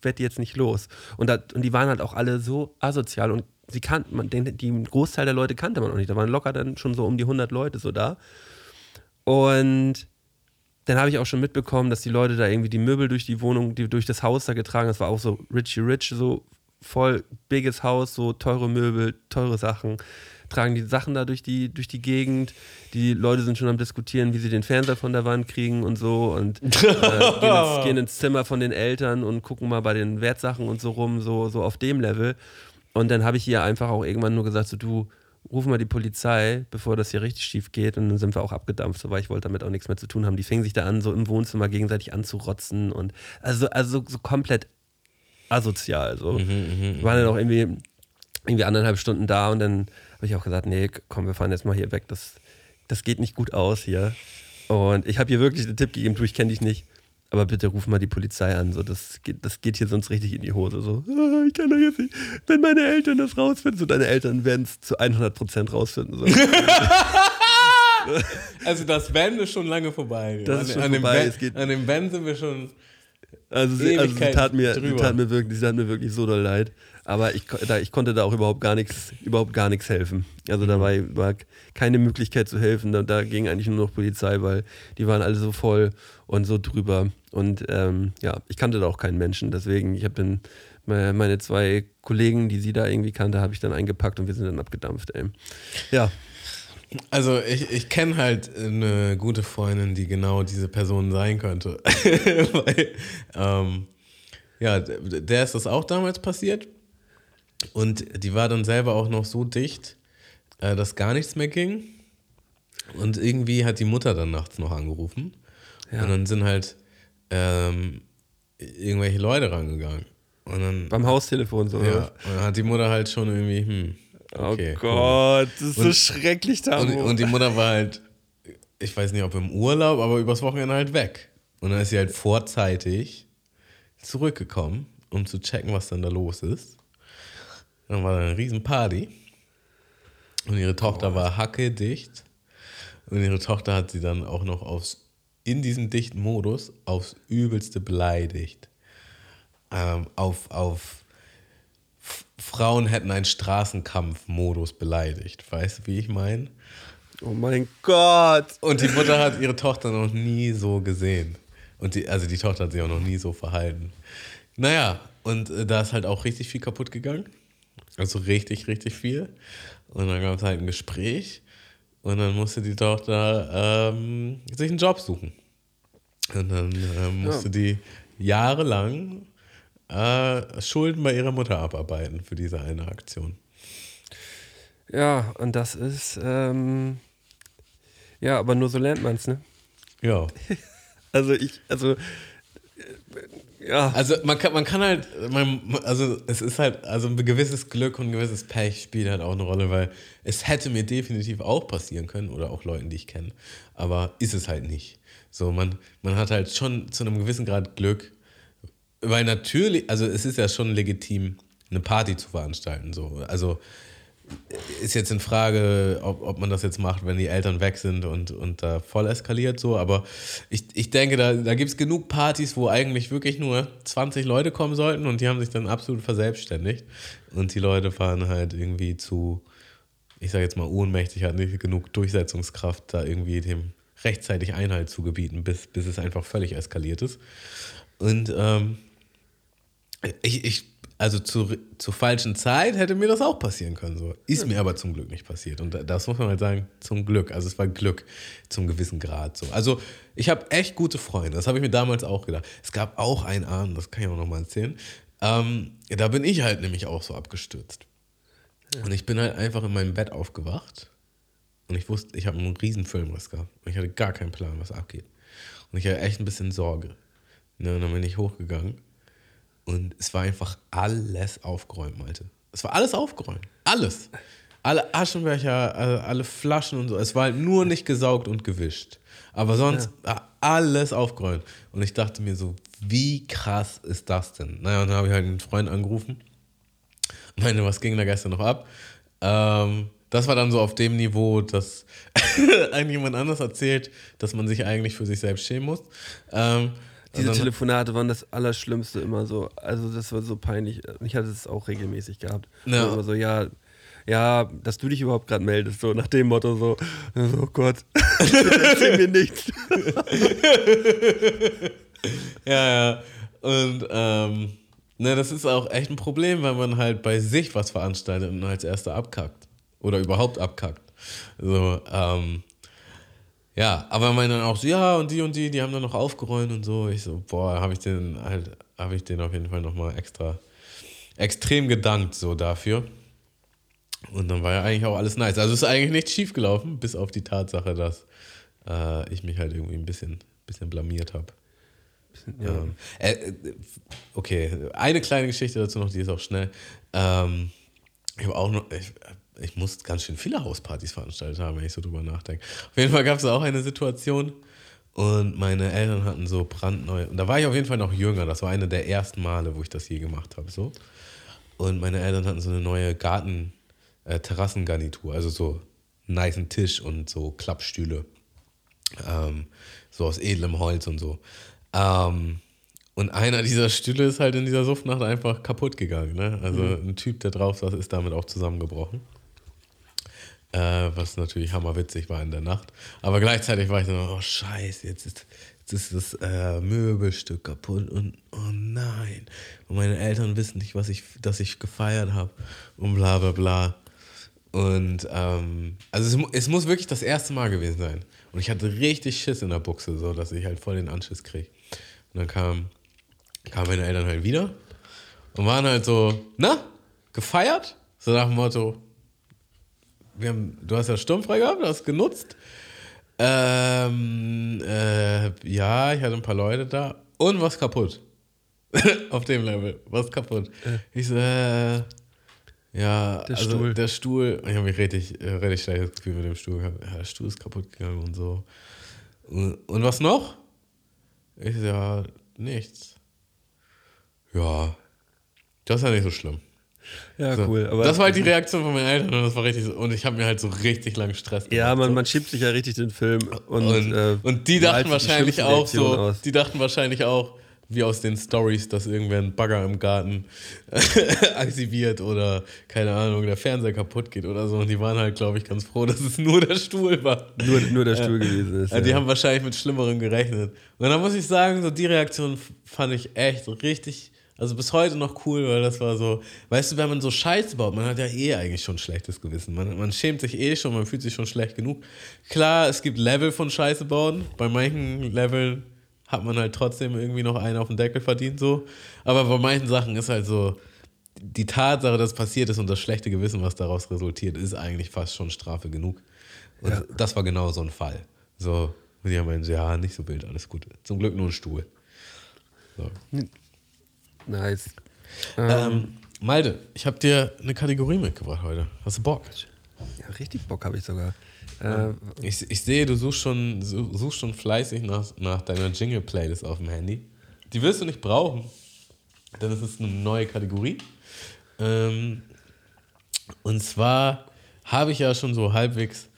werde die jetzt nicht los. Und, da, und die waren halt auch alle so asozial und sie kannten, man, den, den Großteil der Leute kannte man auch nicht. Da waren locker dann schon so um die 100 Leute so da. Und dann habe ich auch schon mitbekommen, dass die Leute da irgendwie die Möbel durch die Wohnung, die, durch das Haus da getragen. Das war auch so Richie Rich, so voll biges Haus, so teure Möbel, teure Sachen. Tragen die Sachen da durch die, durch die Gegend. Die Leute sind schon am Diskutieren, wie sie den Fernseher von der Wand kriegen und so. Und äh, gehen, ins, gehen ins Zimmer von den Eltern und gucken mal bei den Wertsachen und so rum, so, so auf dem Level. Und dann habe ich ihr einfach auch irgendwann nur gesagt: so, Du, ruf mal die Polizei, bevor das hier richtig schief geht. Und dann sind wir auch abgedampft, so, weil ich wollte damit auch nichts mehr zu tun haben. Die fingen sich da an, so im Wohnzimmer gegenseitig anzurotzen und also, also so komplett asozial. So. Wir waren dann auch irgendwie, irgendwie anderthalb Stunden da und dann habe ich auch gesagt, nee, komm, wir fahren jetzt mal hier weg. Das, das geht nicht gut aus hier. Und ich habe hier wirklich den Tipp gegeben, du, ich kenne dich nicht. Aber bitte ruf mal die Polizei an. So, das, geht, das geht hier sonst richtig in die Hose. So, ah, ich kann doch jetzt nicht, wenn meine Eltern das rausfinden. So, deine Eltern werden es zu 100% rausfinden. So. Also das Wenn ist schon lange vorbei. Das ist schon an, dem vorbei, Wenn- es geht- an dem Wenn sind wir schon. Also, sie, also sie, tat mir, sie, tat mir wirklich, sie tat mir wirklich so doll leid. Aber ich, da, ich konnte da auch überhaupt gar nichts, überhaupt gar nichts helfen. Also da war, war keine Möglichkeit zu helfen. Da, da ging eigentlich nur noch Polizei, weil die waren alle so voll und so drüber. Und ähm, ja, ich kannte da auch keinen Menschen. Deswegen, ich habe dann meine, zwei Kollegen, die sie da irgendwie kannte, habe ich dann eingepackt und wir sind dann abgedampft. Ey. Ja, Also ich, ich kenne halt eine gute Freundin, die genau diese Person sein könnte. Weil, ähm, ja, der ist das auch damals passiert. Und die war dann selber auch noch so dicht, äh, dass gar nichts mehr ging. Und irgendwie hat die Mutter dann nachts noch angerufen. Ja. Und dann sind halt ähm, irgendwelche Leute rangegangen. Und dann, beim Haustelefon so. ja, oder? und dann hat die Mutter halt schon irgendwie, hm, okay, oh cool. Gott, das ist so Und- schrecklich da. Und, und die Mutter war halt, ich weiß nicht, ob im Urlaub, aber übers Wochenende halt weg. Und dann ist sie halt vorzeitig zurückgekommen, um zu checken, was dann da los ist. Dann war da eine riesen Party. Und ihre Tochter war hackedicht. Und ihre Tochter hat sie dann auch noch aufs, in diesem dichten Modus aufs Übelste beleidigt. Ähm, auf, auf Frauen hätten einen Straßenkampf-Modus beleidigt. Weißt du, wie ich meine? oh mein Gott. Und die Mutter hat ihre Tochter noch nie so gesehen. Und die, also die Tochter hat sich auch noch nie so verhalten. Naja, und äh, da ist halt auch richtig viel kaputt gegangen. Also richtig, richtig viel. Und dann gab es halt ein Gespräch. Und dann musste die Tochter ähm, sich einen Job suchen. Und dann ähm, musste die jahrelang äh, Schulden bei ihrer Mutter abarbeiten für diese eine Aktion. Ja, und das ist, ähm, ja, aber nur so lernt man es, ne? Ja. Also ich, also, äh, ja. Also man kann, man kann halt, man, also es ist halt, also ein gewisses Glück und ein gewisses Pech spielt halt auch eine Rolle, weil es hätte mir definitiv auch passieren können oder auch Leuten, die ich kenne, aber ist es halt nicht. So, man, man hat halt schon zu einem gewissen Grad Glück, weil natürlich, also es ist ja schon legitim, eine Party zu veranstalten. So. Also ist jetzt in Frage, ob, ob man das jetzt macht, wenn die Eltern weg sind und, und da voll eskaliert so. Aber ich, ich denke, da, da gibt es genug Partys, wo eigentlich wirklich nur 20 Leute kommen sollten und die haben sich dann absolut verselbstständigt. Und die Leute waren halt irgendwie zu, ich sage jetzt mal, ohnmächtig, hatten nicht genug Durchsetzungskraft, da irgendwie dem rechtzeitig Einhalt zu gebieten, bis, bis es einfach völlig eskaliert ist. Und ähm, ich, ich, also zu, zur falschen Zeit hätte mir das auch passieren können. So. Ist mir aber zum Glück nicht passiert. Und das muss man halt sagen, zum Glück. Also es war Glück zum gewissen Grad. So. Also ich habe echt gute Freunde. Das habe ich mir damals auch gedacht. Es gab auch einen Abend, das kann ich auch nochmal erzählen. Ähm, da bin ich halt nämlich auch so abgestürzt. Und ich bin halt einfach in meinem Bett aufgewacht. Und ich wusste, ich habe einen riesen Filmriss gehabt. Und ich hatte gar keinen Plan, was abgeht. Und ich hatte echt ein bisschen Sorge. Ne, und dann bin ich hochgegangen und es war einfach alles aufgeräumt, Malte. Es war alles aufgeräumt. Alles. Alle Aschenbecher, alle, alle Flaschen und so. Es war halt nur nicht gesaugt und gewischt. Aber sonst ja. alles aufgeräumt. Und ich dachte mir so, wie krass ist das denn? Naja, und dann habe ich halt einen Freund angerufen. Meine, was ging da gestern noch ab? Ähm, das war dann so auf dem Niveau, dass eigentlich jemand anders erzählt, dass man sich eigentlich für sich selbst schämen muss. Ähm, diese Telefonate waren das Allerschlimmste immer so. Also das war so peinlich. Ich hatte es auch regelmäßig gehabt. Ja. Immer so, ja, ja, dass du dich überhaupt gerade meldest, so nach dem Motto so, oh Gott, erzähl mir nichts. ja, ja. Und ähm, ne, das ist auch echt ein Problem, wenn man halt bei sich was veranstaltet und als erster abkackt. Oder überhaupt abkackt. So, ähm, ja, aber man dann auch so, ja, und die und die, die haben dann noch aufgeräumt und so. Ich so, boah, habe ich den halt, habe ich den auf jeden Fall nochmal extra, extrem gedankt so dafür. Und dann war ja eigentlich auch alles nice. Also ist eigentlich nichts schief gelaufen, bis auf die Tatsache, dass äh, ich mich halt irgendwie ein bisschen, bisschen blamiert habe. Ja. Ähm, äh, äh, okay, eine kleine Geschichte dazu noch, die ist auch schnell. Ähm, ich habe auch noch, ich ich muss ganz schön viele Hauspartys veranstaltet haben, wenn ich so drüber nachdenke. Auf jeden Fall gab es auch eine Situation und meine Eltern hatten so brandneue, und da war ich auf jeden Fall noch jünger, das war eine der ersten Male, wo ich das je gemacht habe, so. Und meine Eltern hatten so eine neue Garten-Terrassengarnitur, äh, also so einen niceen Tisch und so Klappstühle, ähm, so aus edlem Holz und so. Ähm, und einer dieser Stühle ist halt in dieser Suftnacht einfach kaputt gegangen. Ne? Also mhm. ein Typ, der drauf saß, ist damit auch zusammengebrochen. Äh, was natürlich hammerwitzig war in der Nacht. Aber gleichzeitig war ich dann, oh Scheiße, jetzt ist, jetzt ist das äh, Möbelstück kaputt und oh nein. Und meine Eltern wissen nicht, was ich, dass ich gefeiert habe und bla bla bla. Und ähm, also es, es, muss wirklich das erste Mal gewesen sein. Und ich hatte richtig Schiss in der Buchse, so dass ich halt voll den Anschiss kriege. Und dann kam, kamen meine Eltern halt wieder und waren halt so, na, gefeiert? So nach dem Motto, wir haben, du hast ja sturmfrei gehabt, du hast genutzt. Ähm, äh, ja, ich hatte ein paar Leute da. Und was kaputt. Auf dem Level. Was kaputt. Ich so, äh, ja, der also Stuhl. Der Stuhl, ich habe mich richtig, äh, richtig schlechtes Gefühl mit dem Stuhl gehabt. Ja, der Stuhl ist kaputt gegangen und so. Und, und was noch? Ich so, ja, nichts. Ja, das ist ja nicht so schlimm. Ja, so. cool. Aber das war halt die Reaktion von meinen Eltern und das war richtig so, und ich habe mir halt so richtig lange Stress gemacht. Ja, man, man schiebt sich ja richtig den Film. Und, und, äh, und die dachten wahrscheinlich auch so, aus. die dachten wahrscheinlich auch, wie aus den Stories, dass irgendwer einen Bagger im Garten aktiviert oder keine Ahnung, der Fernseher kaputt geht oder so. Und die waren halt, glaube ich, ganz froh, dass es nur der Stuhl war. Nur, nur der Stuhl gewesen ist. Also die haben wahrscheinlich mit Schlimmerem gerechnet. Und dann muss ich sagen, so die Reaktion fand ich echt richtig also bis heute noch cool, weil das war so, weißt du, wenn man so Scheiße baut, man hat ja eh eigentlich schon ein schlechtes Gewissen. Man, man schämt sich eh schon, man fühlt sich schon schlecht genug. Klar, es gibt Level von Scheiße bauen. Bei manchen Leveln hat man halt trotzdem irgendwie noch einen auf den Deckel verdient, so. Aber bei manchen Sachen ist halt so, die Tatsache, dass es passiert ist und das schlechte Gewissen, was daraus resultiert, ist eigentlich fast schon Strafe genug. Und Ja. das war genau so ein Fall. So, und die haben meinen, ja, nicht so wild, alles gut. Zum Glück nur ein Stuhl. So. Nice. Ähm, Malte, ich habe dir eine Kategorie mitgebracht heute. Hast du Bock? Ja, richtig Bock habe ich sogar. Äh, Ich, ich sehe, du suchst schon, su- suchst schon fleißig nach, nach deiner Jingle-Playlist auf dem Handy. Die wirst du nicht brauchen, denn es ist eine neue Kategorie. Ähm, und zwar habe ich ja schon so halbwegs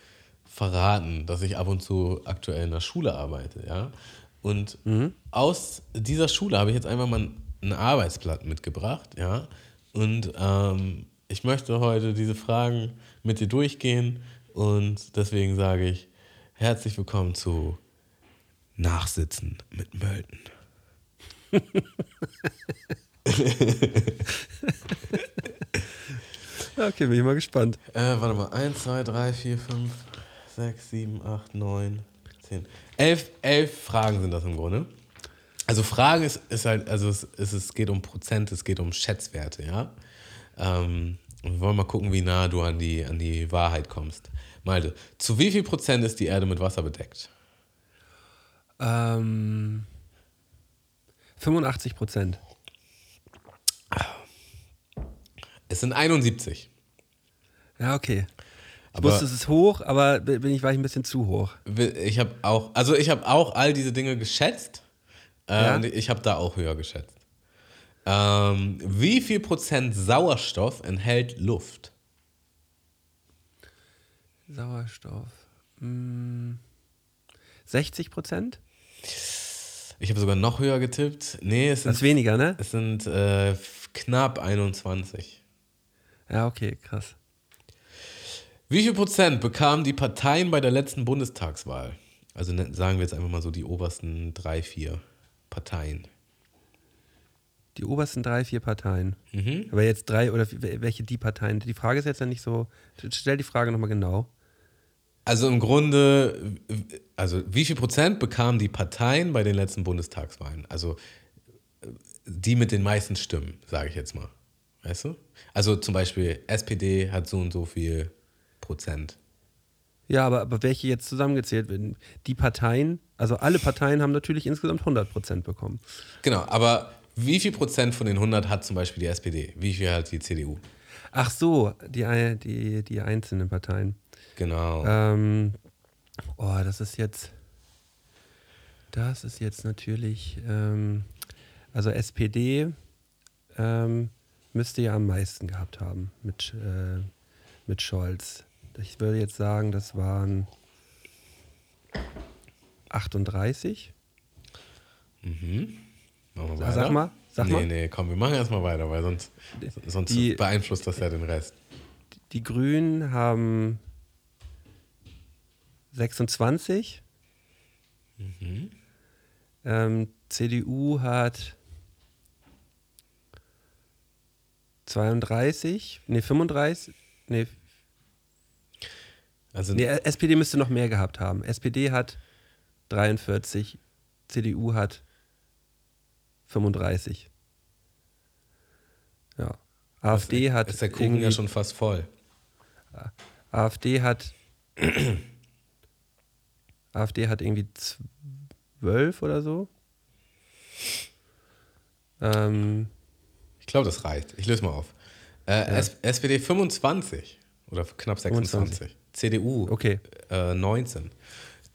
verraten, dass ich ab und zu aktuell in der Schule arbeite, ja. Und aus dieser Schule habe ich jetzt einfach mal ein Arbeitsblatt mitgebracht, ja. Und ähm, ich möchte heute diese Fragen mit dir durchgehen und deswegen sage ich herzlich willkommen zu Nachsitzen mit Mölten. okay, bin ich mal gespannt. Äh, warte mal. 1, 2, 3, 4, 5, 6, 7, 8, 9, 10. 11, 11 Fragen sind das im Grunde. Also Fragen ist, ist halt, also es, es, es geht um Prozent, es geht um Schätzwerte, ja. Ähm, wir wollen mal gucken, wie nah du an die, an die Wahrheit kommst. Malte, zu wie viel Prozent ist die Erde mit Wasser bedeckt? Ähm, 85 Prozent. Es sind 71. Ja, okay. Ich Aber- wusste, es ist hoch, aber bin ich, war ich ein bisschen zu hoch. Ich habe auch, also ich habe auch all diese Dinge geschätzt. Ja? und ich habe da auch höher geschätzt. Ähm, wie viel Prozent Sauerstoff enthält Luft? Sauerstoff. Hm, 60 Prozent? Ich habe sogar noch höher getippt. Nee, es Das ist sind, weniger, ne? es sind äh, knapp 21. Ja, okay, krass. Wie viel Prozent bekamen die Parteien bei der letzten Bundestagswahl? Also ne- sagen wir jetzt einfach mal so die obersten drei, vier Parteien. Die obersten drei, vier Parteien. Mhm. Aber jetzt drei oder welche die Parteien? Die Frage ist jetzt ja nicht so. Stell die Frage nochmal genau. Also im Grunde, also wie viel Prozent bekamen die Parteien bei den letzten Bundestagswahlen? Also die mit den meisten Stimmen, sage ich jetzt mal. Weißt du? Also zum Beispiel SPD hat so und so viel Prozent. Ja, aber, aber welche jetzt zusammengezählt werden? Die Parteien, also alle Parteien haben natürlich insgesamt 100 Prozent bekommen. Genau, aber wie viel Prozent von den 100 hat zum Beispiel die SPD? Wie viel hat die CDU? Ach so, die, die, die einzelnen Parteien. Genau. Ähm, oh, das ist jetzt. Das ist jetzt natürlich. Ähm, also SPD ähm, müsste ja am meisten gehabt haben mit, äh, mit Scholz. Ich würde jetzt sagen, das waren 38. Mhm. Machen wir Sag mal, sag nee, mal. nee, komm, wir machen erstmal weiter, weil sonst, sonst Die- beeinflusst das ja den Rest. Die Grünen haben 26. Ähm, CDU hat 32. Nee, 35. Nee, Also nee, SPD müsste noch mehr gehabt haben. SPD hat 43. CDU hat 35. Ja. AfD hat ist der Kuchen ja schon fast voll. AfD hat AfD hat irgendwie zwölf oder so. Ähm, Ich glaube, das reicht. Ich löse mal auf. Äh, S SPD 25 oder knapp 26. 25. CDU Okay. äh, 19.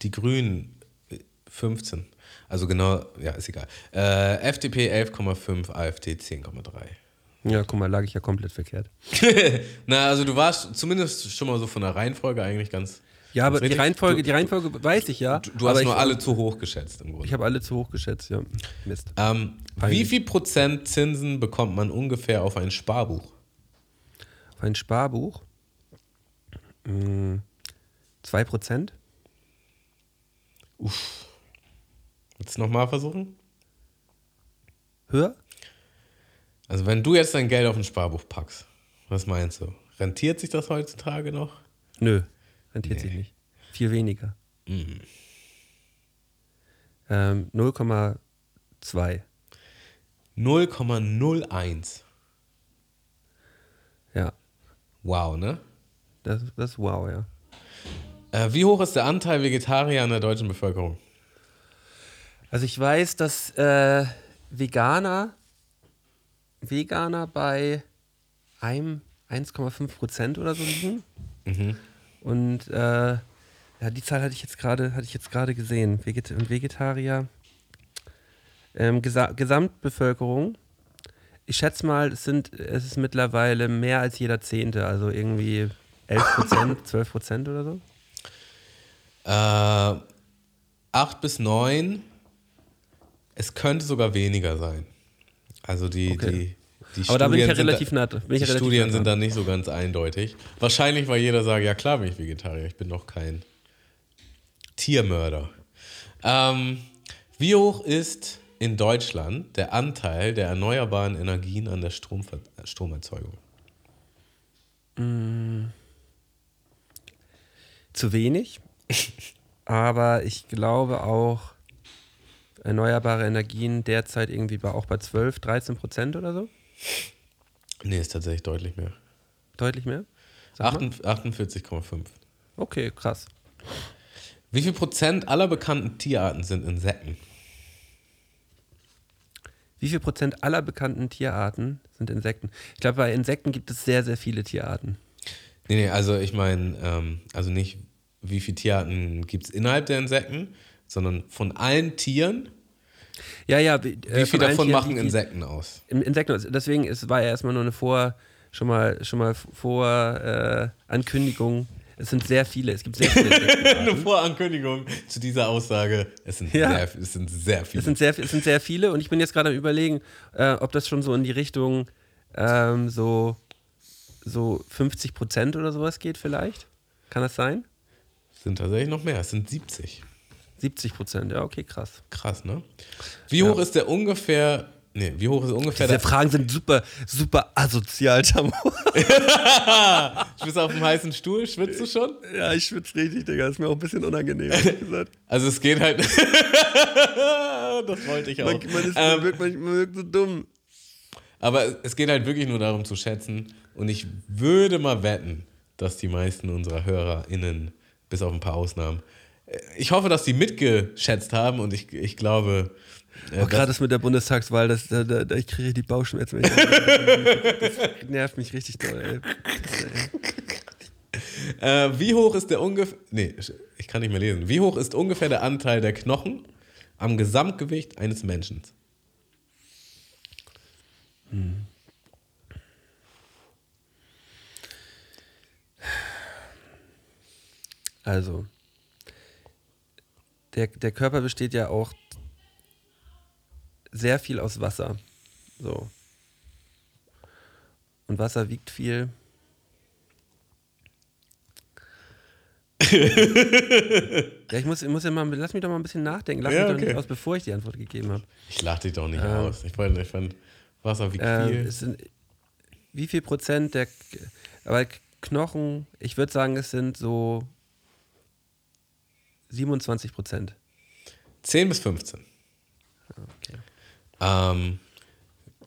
Die Grünen äh, 15. Also genau, ja, ist egal. Äh, FDP 11,5, AfD 10,3. ja, guck mal, lag ich ja komplett verkehrt. Na, also du warst zumindest schon mal so von der Reihenfolge eigentlich ganz. Ja, aber die. Reihenfolge, du, die Reihenfolge weiß ich ja. Du, du hast nur ich, alle zu hoch geschätzt im Grunde. Ich habe alle zu hoch geschätzt, ja. Mist. ähm, wie viel Prozent Zinsen bekommt man ungefähr auf ein Sparbuch? Auf ein Sparbuch. Mh, 2%? Willst du nochmal versuchen? Höher? Also wenn du jetzt dein Geld auf ein Sparbuch packst, was meinst du? Rentiert sich das heutzutage noch? Nö, rentiert Nee. sich nicht. Viel weniger. Mhm. Ähm, 0,2. 0,01. Ja, Wow, ne? Das, das ist wow, ja. Äh, wie hoch ist der Anteil Vegetarier in der deutschen Bevölkerung? Also ich weiß, dass äh, Veganer, Veganer bei einem 1,5 Prozent oder so liegen. Und äh, ja, die Zahl hatte ich jetzt gerade, hatte ich jetzt gerade gesehen. Veget und Vegetarier. Ähm, Gesa Gesamtbevölkerung. Ich schätze mal, es sind, es ist mittlerweile mehr als jeder Zehnte, also irgendwie 11 Prozent, 12 Prozent oder so. Äh, 8 bis 9. Es könnte sogar weniger sein. Also die, Okay. die, die Aber da bin ich ja relativ nah. Ich die Studien sind dran. da nicht so ganz eindeutig. Wahrscheinlich, weil jeder sagt, ja klar bin ich Vegetarier, ich bin doch kein Tiermörder. Ähm, wie hoch ist in Deutschland der Anteil der erneuerbaren Energien an der Stromver Stromerzeugung? Zu wenig. Aber ich glaube auch, erneuerbare Energien derzeit irgendwie bei, auch bei 12, 13 Prozent oder so. Nee, ist tatsächlich deutlich mehr. Deutlich mehr. Sag mal. 48,5. Okay, krass. Wie viel Prozent aller bekannten Tierarten sind Insekten? Wie viel Prozent aller bekannten Tierarten sind Insekten? Ich glaube, bei Insekten gibt es sehr, sehr viele Tierarten. Nee, nee, also ich meine, ähm, also nicht, wie viele Tierarten gibt es innerhalb der Insekten, sondern von allen Tieren, Ja, ja. Wie, wie viel davon machen Insekten? Insekten aus? Insekten. Deswegen ist, war ja erstmal nur eine Vor, schon mal, schon mal vor äh, Ankündigung. Es sind sehr viele. Es gibt sehr viele. Eine Vorankündigung zu dieser Aussage. Es sind, Ja. sehr, es sind sehr viele. Es sind sehr, es sind sehr viele und ich bin jetzt gerade am überlegen, äh, ob das schon so in die Richtung ähm, so, so 50 Prozent oder sowas geht vielleicht. Kann das sein? Sind tatsächlich noch mehr. Es sind 70. 70 Prozent, ja, okay, krass. Krass, ne? Wie hoch ist der ungefähr. Nee, wie hoch ist ungefähr Diese. Fragen sind super, super asozial, Tamo. Du bist auf dem heißen Stuhl, schwitzt du schon? ja, ich schwitze richtig, Digga. Ist mir auch ein bisschen unangenehm, gesagt. Also es geht halt. das wollte ich auch. Man, man, ist, Ähm, man, wirkt, man, man wirkt so dumm. Aber es geht halt wirklich nur darum zu schätzen. Und ich würde mal wetten, dass die meisten unserer HörerInnen, bis auf ein paar Ausnahmen, äh, ich hoffe, dass die mitgeschätzt haben und ich, ich glaube. äh, Auch gerade das mit der Bundestagswahl, das, da, da, ich kriege die Bauchschmerzen. Das nervt mich richtig doll, ey. Äh, wie hoch ist der ungefähr. Nee, ich kann nicht mehr lesen. Wie hoch ist ungefähr der Anteil der Knochen am Gesamtgewicht eines Menschen? Also, der, der Körper besteht ja auch sehr viel aus Wasser. So. Und Wasser wiegt viel. ja, ich muss, ich muss ja mal, lass mich doch mal ein bisschen nachdenken. Lass Ja, mich doch okay. nicht aus, bevor ich die Antwort gegeben habe. Ich lach dich doch nicht Ähm. aus. Ich fand, ich fand Wasser wiegt Ähm, viel. sind, wie viel Prozent der, aber Knochen, ich würde sagen, es sind so 27 Prozent. 10 bis 15. Okay. Ähm,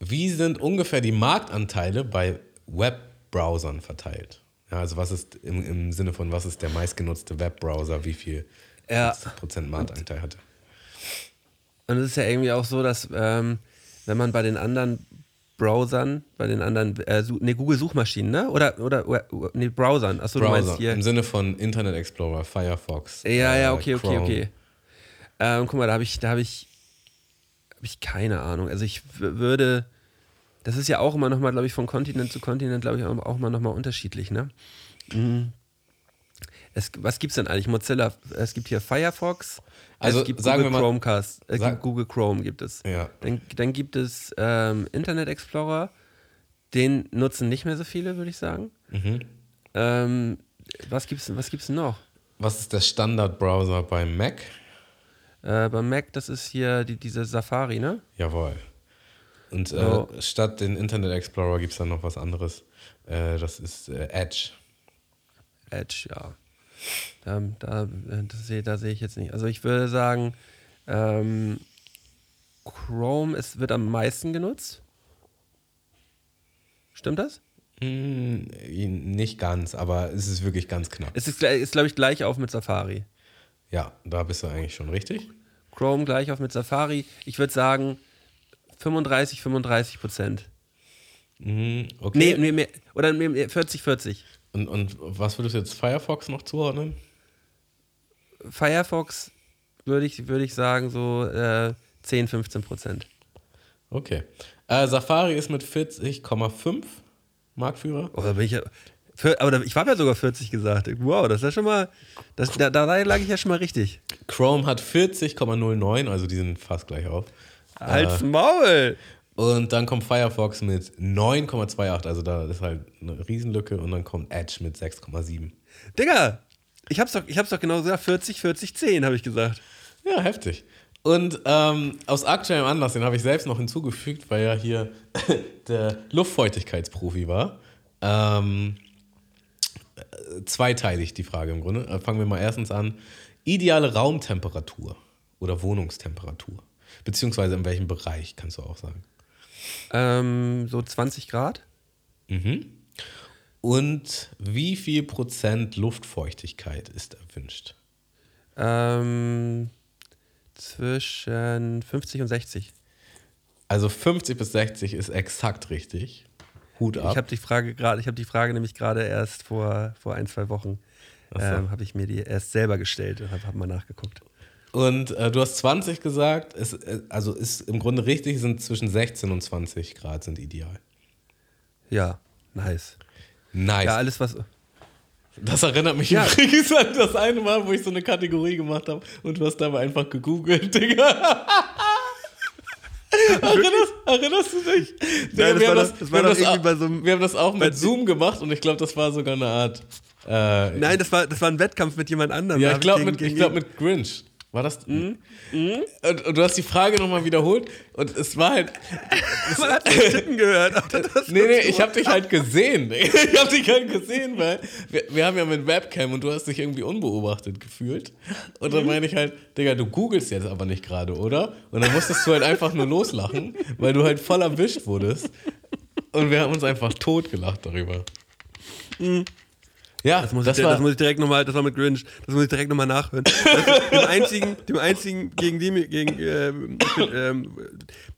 wie sind ungefähr die Marktanteile bei Webbrowsern verteilt? Ja, also was ist im, im Sinne von, was ist der meistgenutzte Webbrowser, wie viel Ja. Prozent Marktanteil hatte? Und es ist ja irgendwie auch so, dass ähm, wenn man bei den anderen Browsern, bei den anderen, äh, nee, Google-Suchmaschinen, ne? Oder, oder, oder nee, Browsern. Achso, du Browser, meinst hier. im Sinne von Internet Explorer, Firefox. Ja, äh, ja, okay, okay, Chrome. okay. Ähm, guck mal, da habe ich, da habe ich, habe ich keine Ahnung. Also ich würde, das ist ja auch immer nochmal, glaube ich, von Kontinent zu Kontinent, glaube ich, auch auch immer nochmal unterschiedlich, ne? Mhm. Es, was gibt's denn eigentlich? Mozilla, es gibt hier Firefox, Also es gibt sagen Google wir mal- Chromecast, es sag- gibt Google Chrome gibt es. Ja. Dann, dann gibt es ähm, Internet Explorer, den nutzen nicht mehr so viele, würde ich sagen. Mhm. Ähm, was gibt's, was gibt's denn noch? Was ist der Standardbrowser beim Mac? Äh, beim Mac, das ist hier die, diese Safari, ne? Jawohl. Und äh, Oh. statt den Internet Explorer gibt es dann noch was anderes. Äh, das ist äh, Edge. Edge, ja. Da, da, äh, das seh, da sehe ich jetzt nicht. Also ich würde sagen, Ähm, Chrome ist, wird am meisten genutzt. Stimmt das? Hm, nicht ganz, aber es ist wirklich ganz knapp. Es ist, ist glaube ich, gleich auf mit Safari. Ja, da bist du eigentlich schon richtig. Chrome gleich auf mit Safari. Ich würde sagen 35, 35 Prozent. Mhm, okay. Nee, nee, nee, oder nee, 40, 40. Und, und was würdest du jetzt Firefox noch zuordnen? Firefox würde ich, würd ich sagen so äh, 10, 15 Prozent. Okay. Äh, Safari ist mit 40,5 Marktführer. Oh, da bin ich ja, für, aber ich habe ja sogar 40 gesagt. Wow, das ist ja schon mal, das, da, da lag ich ja schon mal richtig. Chrome hat 40,09, also die sind fast gleich auf. Als Maul! Und dann kommt Firefox mit 9,28, also da ist halt eine Riesenlücke. Und dann kommt Edge mit 6,7. Digga, ich hab's doch, ich hab's doch genau gesagt, 40, 40, 10, habe ich gesagt. Ja, heftig. Und ähm, aus aktuellem Anlass, den habe ich selbst noch hinzugefügt, weil ja hier der Luftfeuchtigkeitsprofi war. Ähm, zweiteilig die Frage im Grunde. Fangen wir mal erstens an. Ideale Raumtemperatur oder Wohnungstemperatur. Beziehungsweise in welchem Bereich, kannst du auch sagen. Ähm, so 20 Grad. Mhm. Und wie viel Prozent Luftfeuchtigkeit ist erwünscht? Ähm, zwischen 50 und 60. Also 50 bis 60 ist exakt richtig. Hut ab. Ich habe die Frage gerade, ich habe die Frage nämlich gerade erst vor, vor ein, zwei Wochen so. ähm, habe ich mir die erst selber gestellt und habe hab mal nachgeguckt. Und äh, du hast 20 gesagt, es, äh, also ist im Grunde richtig, sind zwischen 16 und 20 Grad sind ideal. Ja, nice. Nice. Ja, alles was. Das erinnert mich Ja. übrigens an das eine Mal, wo ich so eine Kategorie gemacht habe und du hast dabei einfach gegoogelt, Digga. erinnerst, erinnerst du dich? Nein, wir haben das wir haben auch- bei so einem- Wir haben das auch bei- mit Zoom gemacht und ich glaube, das war sogar eine Art. Äh, Nein, das war, das war ein Wettkampf mit jemand anderem. ja, ich glaube gegen- mit, ich glaub mit Grinch. War das? Mhm. Und, und du hast die Frage nochmal wiederholt und es war halt. Man hat den Tippen gehört. Nee, nee, ich habe dich halt gesehen. Ich habe dich halt gesehen, weil wir, wir haben ja mit Webcam und du hast dich irgendwie unbeobachtet gefühlt. Und Mhm. dann meine ich halt, Digga, du googelst jetzt aber nicht gerade, oder? Und dann musstest du halt einfach nur loslachen, weil du halt voll erwischt wurdest. Und wir haben uns einfach totgelacht darüber. Ja. Das muss, das ich, war, das muss ich direkt nochmal, das war mit Grinch, das muss ich direkt nochmal nachhören. Das, dem einzigen, dem einzigen, gegen die, gegen, ähm, ähm,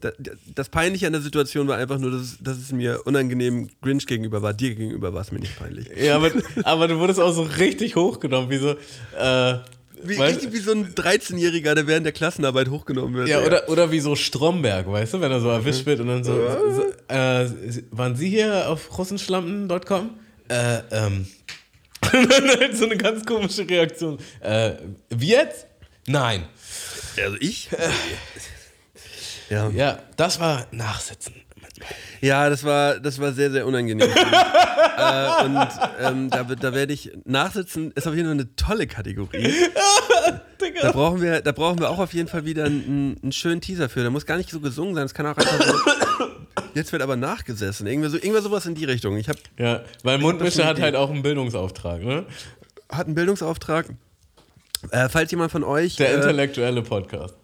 da- das Peinliche an der Situation war einfach nur, dass, es- dass es mir unangenehm Grinch gegenüber war. Dir gegenüber war es mir nicht peinlich. ja aber, aber du wurdest auch so richtig hochgenommen, wie so, äh, Wie, weißt- richtig wie so ein 13-Jähriger, der während der Klassenarbeit hochgenommen wird. Ja, oder, oder wie so Stromberg, weißt du, wenn er so erwischt wird und dann so, so äh, waren Sie hier auf russenschlampen.com? Äh, ähm. Halt so eine ganz komische Reaktion. Äh, wie jetzt? Nein. Also ich? Ja. Ja, das war Nachsitzen. Ja, das war, das war sehr, sehr unangenehm. äh, und ähm, da, da werde ich nachsitzen, ist auf jeden Fall eine tolle Kategorie. Da brauchen wir, da brauchen wir auch auf jeden Fall wieder einen, einen schönen Teaser für. Da muss gar nicht so gesungen sein, es kann auch einfach so. Jetzt wird aber nachgesessen. Irgendwie, so, irgendwas sowas in die Richtung. Ich habe Ja, weil Mundmische hat halt auch einen Bildungsauftrag, ne? hat einen Bildungsauftrag. Äh, falls jemand von euch. Der äh, intellektuelle Podcast.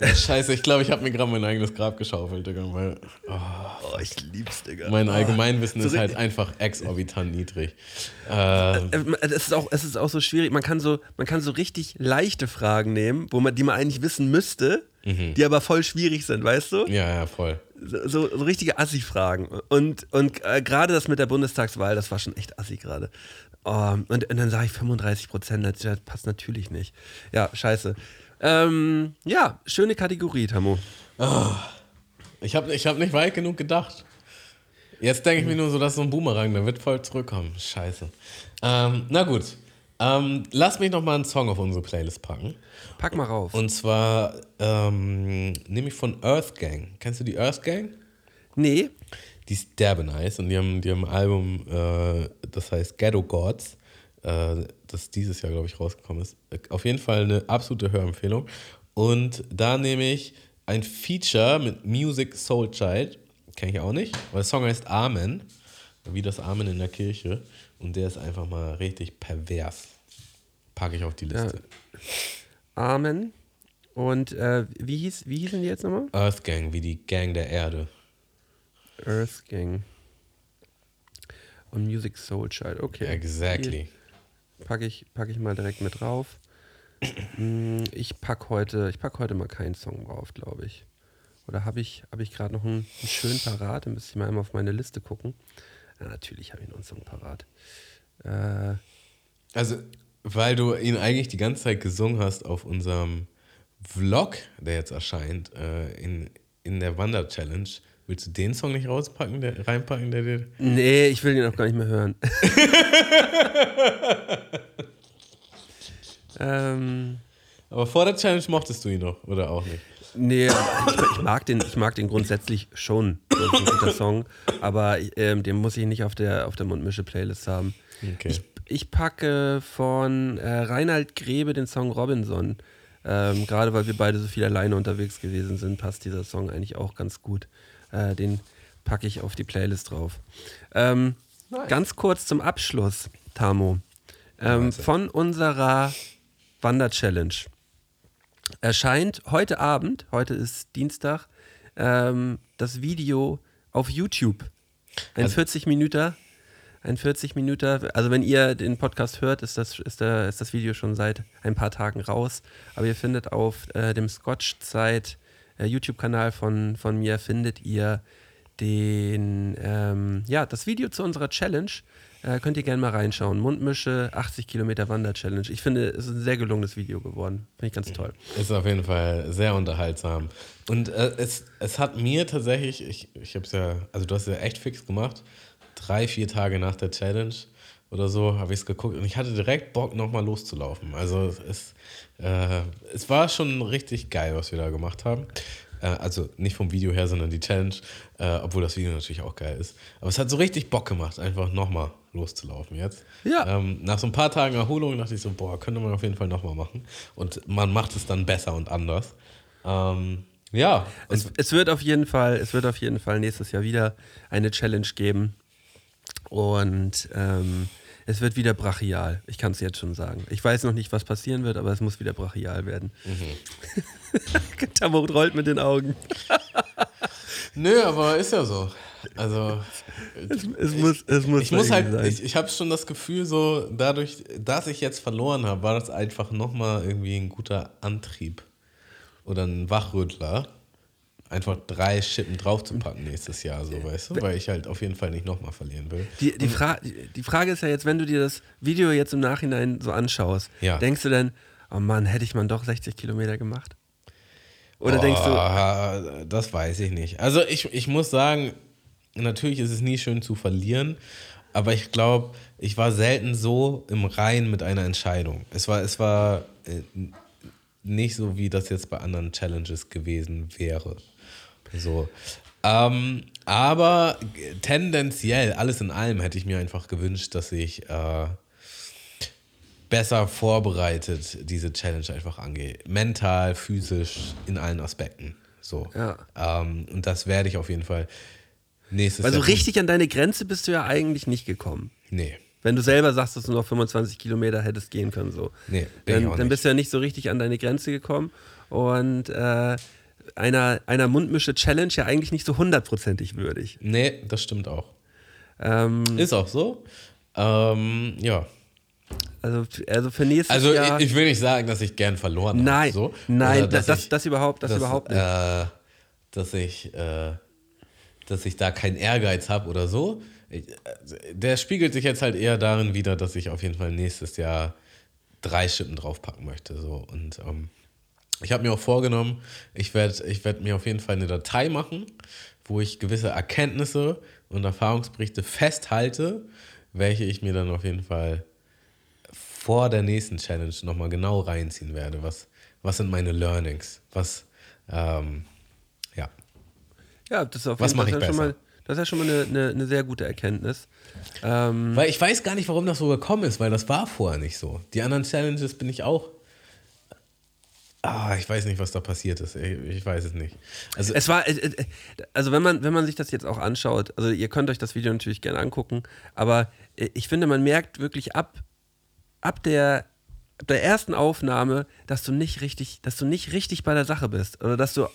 Ja, Scheiße, ich glaube, ich habe mir gerade mein eigenes Grab geschaufelt, Digga, weil oh, ich lieb's, Digga. mein Allgemeinwissen So ist halt einfach exorbitant niedrig. Äh, Äh, Es ist, auch, es ist auch so schwierig. Man kann so, man kann so richtig leichte Fragen nehmen, wo man, die man eigentlich wissen müsste, die aber voll schwierig sind, weißt du? ja, ja, voll. So, so, so richtige Assi-Fragen. Und, und äh, gerade das mit der Bundestagswahl, das war schon echt Assi gerade. Oh, und, und dann sage ich 35 Prozent, das passt natürlich nicht. Ja, scheiße. Ähm, ja, schöne Kategorie, Tamo. Ich habe ich hab nicht weit genug gedacht. Jetzt denke ich mir nur so, dass so ein Boomerang, der wird voll zurückkommen. Scheiße. Ähm, na gut. Ähm, lass mich noch mal einen Song auf unsere Playlist packen. Pack mal rauf. Und zwar ähm, nehme ich von Earth Gang. Kennst du die Earth Gang? nee, Die ist derbe nice und die haben, die haben ein Album, äh, das heißt Ghetto Gods, äh, das dieses Jahr, glaube ich, rausgekommen ist. Äh, Auf jeden Fall eine absolute Hörempfehlung. Und da nehme ich ein Feature mit Music Soul Child, kenne ich auch nicht, weil der Song heißt Amen, wie das Amen in der Kirche. Und der ist einfach mal richtig pervers. Packe ich auf die Liste. Amen. Und äh, wie, hieß, wie hießen die jetzt nochmal? Earth Gang, wie die Gang der Erde. Earth Gang. Und Music Soul Child, okay. Exactly. Packe ich, pack ich mal direkt mit drauf. Mm, ich pack heute, pack heute mal keinen Song drauf, glaube ich. Oder habe ich, hab ich gerade noch einen, einen schönen parat? Dann müsste ich mal einmal auf meine Liste gucken. Ja, natürlich habe ich noch einen Song parat. Äh, Also, weil du ihn eigentlich die ganze Zeit gesungen hast auf unserem Vlog, der jetzt erscheint, äh, in, in der Wander-Challenge, willst du den Song nicht rauspacken, der, reinpacken, der dir. nee, ich will den auch gar nicht mehr hören. ähm, Aber vor der Challenge mochtest du ihn noch, oder auch nicht? Nee, ich, ich, mag den, ich mag den grundsätzlich schon. Das ist ein guter Song. Aber ähm, den muss ich nicht auf der, auf der Mundmische-Playlist haben. Okay. Ich, ich packe von äh, Reinhard Grebe den Song Robinson. Ähm, Gerade weil wir beide so viel alleine unterwegs gewesen sind, passt dieser Song eigentlich auch ganz gut. Äh, den packe ich auf die Playlist drauf. Ähm, Ganz kurz zum Abschluss, Tamo. Ähm, Wahnsinn. von unserer Wander-Challenge erscheint heute Abend, heute ist Dienstag, ähm, das Video auf YouTube. Ein Also- 40 Minuten. Ein 40 Minuten, also wenn ihr den Podcast hört, ist das, ist, der, ist das Video schon seit ein paar Tagen raus. Aber ihr findet auf äh, dem Scotch-Zeit äh, YouTube-Kanal von, von mir, findet ihr den, ähm, ja, das Video zu unserer Challenge. Äh, könnt ihr gerne mal reinschauen. Mundmische, 80 Kilometer Wander-Challenge. Ich finde, es ist ein sehr gelungenes Video geworden. Finde ich ganz toll. Ist auf jeden Fall sehr unterhaltsam. Und äh, es, es hat mir tatsächlich, ich, ich habe es ja, also du hast es ja echt fix gemacht, drei, vier Tage nach der Challenge oder so habe ich es geguckt und ich hatte direkt Bock, nochmal loszulaufen. Also es, äh, es war schon richtig geil, was wir da gemacht haben. Äh, also nicht vom Video her, sondern die Challenge, äh, obwohl das Video natürlich auch geil ist. Aber es hat so richtig Bock gemacht, einfach nochmal loszulaufen jetzt. Ja. Ähm, nach so ein paar Tagen Erholung dachte ich so, boah, könnte man auf jeden Fall nochmal machen. Und man macht es dann besser und anders. Ähm, ja, Es, es wird auf jeden Fall, es wird auf jeden Fall nächstes Jahr wieder eine Challenge geben. Und ähm, es wird wieder brachial. Ich kann es jetzt schon sagen. Ich weiß noch nicht, was passieren wird, aber es muss wieder brachial werden. Mhm. Tamot rollt mit den Augen. nö, aber ist ja so. Also Es muss, es muss, ich muss halt, sein. ich, ich habe schon das Gefühl, so dadurch, dass ich jetzt verloren habe, war das einfach nochmal irgendwie ein guter Antrieb oder ein Wachrüttler, einfach drei Schippen draufzupacken nächstes Jahr, so weißt du, weil ich halt auf jeden Fall nicht nochmal verlieren will. Die, die, Fra die- Frage ist ja jetzt, wenn du dir das Video jetzt im Nachhinein so anschaust, Ja. denkst du denn, oh Mann, hätte ich man doch 60 Kilometer gemacht? Oder denkst du, du. Das weiß ich nicht. Also ich, ich muss sagen, natürlich ist es nie schön zu verlieren, aber ich glaube, ich war selten so im Rein mit einer Entscheidung. Es war, es war äh, nicht so, wie das jetzt bei anderen Challenges gewesen wäre. So. Ähm, aber tendenziell, alles in allem, hätte ich mir einfach gewünscht, dass ich äh, besser vorbereitet diese Challenge einfach angehe. Mental, physisch, in allen Aspekten. So. Ja. Ähm, und das werde ich auf jeden Fall nächstes Jahr. tun. richtig an deine Grenze bist du ja eigentlich nicht gekommen. Nee. Wenn du selber sagst, dass du noch 25 Kilometer hättest gehen können, so. Nee, dann, dann bist du ja nicht so richtig an deine Grenze gekommen. Und äh, einer, einer Mundmische-Challenge ja eigentlich nicht so hundertprozentig würdig. Nee, das stimmt auch. Ähm, Ist auch so. Ähm, ja. also, also für nächstes Also Jahr. ich, ich will nicht sagen, dass ich gern verloren nein, habe. So. nein, Oder das, das, ich- das überhaupt, das dass, überhaupt nicht. Äh, dass ich, äh, dass ich da keinen Ehrgeiz habe oder so. Äh, der spiegelt sich jetzt halt eher darin wieder, dass ich auf jeden Fall nächstes Jahr drei Schippen draufpacken möchte. So. Und ähm, ich habe mir auch vorgenommen, ich werde ich werd mir auf jeden Fall eine Datei machen, wo ich gewisse Erkenntnisse und Erfahrungsberichte festhalte, welche ich mir dann auf jeden Fall vor der nächsten Challenge nochmal genau reinziehen werde. Was, was sind meine Learnings? Was, ähm, ja. ja, das ist auf was jeden Fall das ja schon mal, das ist ja schon mal eine, eine, eine sehr gute Erkenntnis. Ähm, Weil ich weiß gar nicht, warum das so gekommen ist, weil das war vorher nicht so. Die anderen Challenges bin ich auch. Ah, ich weiß nicht, was da passiert ist. Ich, weiß es nicht. Also, Es war, äh, äh, also wenn man, wenn man sich das jetzt auch anschaut, also ihr könnt euch das Video natürlich gerne angucken, aber äh, ich finde, man merkt wirklich ab, ab der der ersten Aufnahme, dass du nicht richtig, dass du nicht richtig bei der Sache bist oder dass du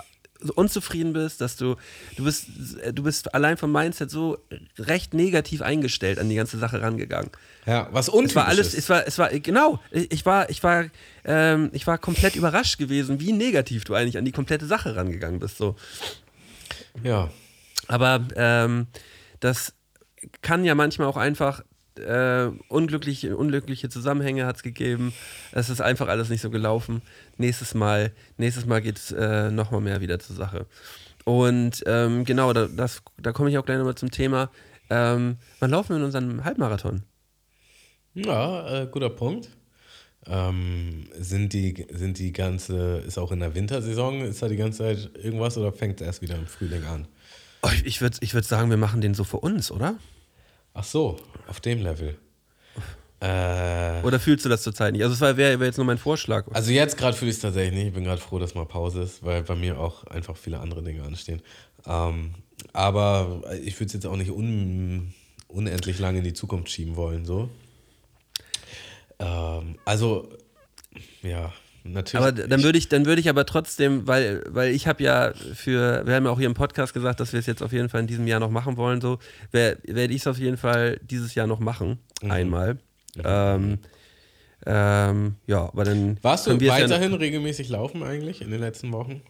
unzufrieden bist, dass du du bist du bist allein vom Mindset so recht negativ eingestellt an die ganze Sache rangegangen. Ja, was Es untypisch war alles, ist. es war, es war, genau, ich war, ich war, ähm, ich war komplett überrascht gewesen, wie negativ du eigentlich an die komplette Sache rangegangen bist. So. ja. Aber ähm, das kann ja manchmal auch einfach äh, unglückliche, unglückliche Zusammenhänge hat es gegeben. Es ist einfach alles nicht so gelaufen. Nächstes Mal, nächstes Mal geht es äh, nochmal mehr wieder zur Sache. Und ähm, genau, da, das, da komme ich auch gleich nochmal zum Thema. Ähm, wann laufen wir in unserem Halbmarathon? Ja, äh, guter Punkt. Ähm, sind die, sind die ganze, ist auch in der Wintersaison, ist da die ganze Zeit irgendwas oder fängt es erst wieder im Frühling an? Oh, ich ich würde ich würd sagen, wir machen den so für uns, oder? Ach so, auf dem Level. Äh, Oder fühlst du das zurzeit nicht? Also, das wäre wär jetzt nur mein Vorschlag. also jetzt gerade fühle ich es tatsächlich nicht. Ich bin gerade froh, dass mal Pause ist, weil bei mir auch einfach viele andere Dinge anstehen. Ähm, aber ich würde es jetzt auch nicht un, unendlich lange in die Zukunft schieben wollen, so. Ähm, also, ja, natürlich. Aber dann würde ich, dann würde ich aber trotzdem, weil, weil ich habe ja für, wir haben ja auch hier im Podcast gesagt, dass wir es jetzt auf jeden Fall in diesem Jahr noch machen wollen, so wer- werde ich es auf jeden Fall dieses Jahr noch machen, Mhm. einmal. Ähm, ähm, ja, aber dann Warst du weiterhin regelmäßig laufen eigentlich in den letzten Wochen?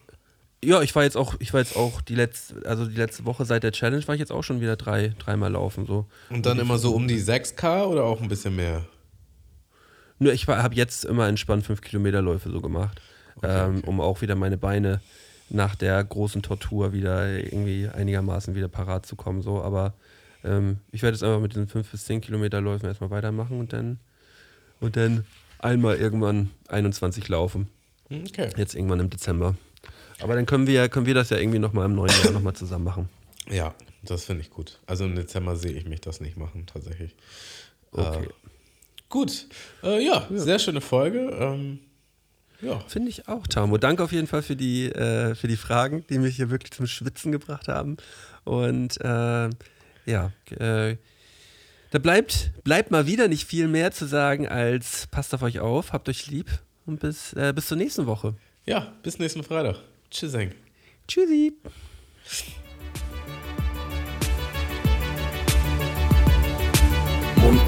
Ja, ja, ich war jetzt auch, ich war jetzt auch die letzte, also die letzte Woche seit der Challenge war ich jetzt auch schon wieder drei, dreimal laufen so. Und dann immer so um die 6K oder auch ein bisschen mehr? Nur ich habe jetzt immer entspannt 5 Kilometerläufe so gemacht, ähm, um auch wieder meine Beine nach der großen Tortur wieder irgendwie einigermaßen wieder parat zu kommen. So. Aber ähm, ich werde jetzt einfach mit diesen 5 bis 10 Kilometerläufen erstmal weitermachen und dann, und dann einmal irgendwann 21 laufen. Okay. Jetzt irgendwann im Dezember. Aber dann können wir, können wir das ja irgendwie nochmal im neuen Jahr nochmal zusammen machen. Ja, das finde ich gut. Also im Dezember sehe ich mich das nicht machen, tatsächlich. Okay. Äh, gut. Äh, ja, sehr schöne Folge. Ähm, ja. Finde ich auch, Tamo. Danke auf jeden Fall für die, äh, für die Fragen, die mich hier wirklich zum Schwitzen gebracht haben. Und äh, ja, äh, da bleibt, bleibt mal wieder nicht viel mehr zu sagen als passt auf euch auf, habt euch lieb und bis, äh, bis zur nächsten Woche. ja, bis nächsten Freitag. Tschüssing. Tschüssi.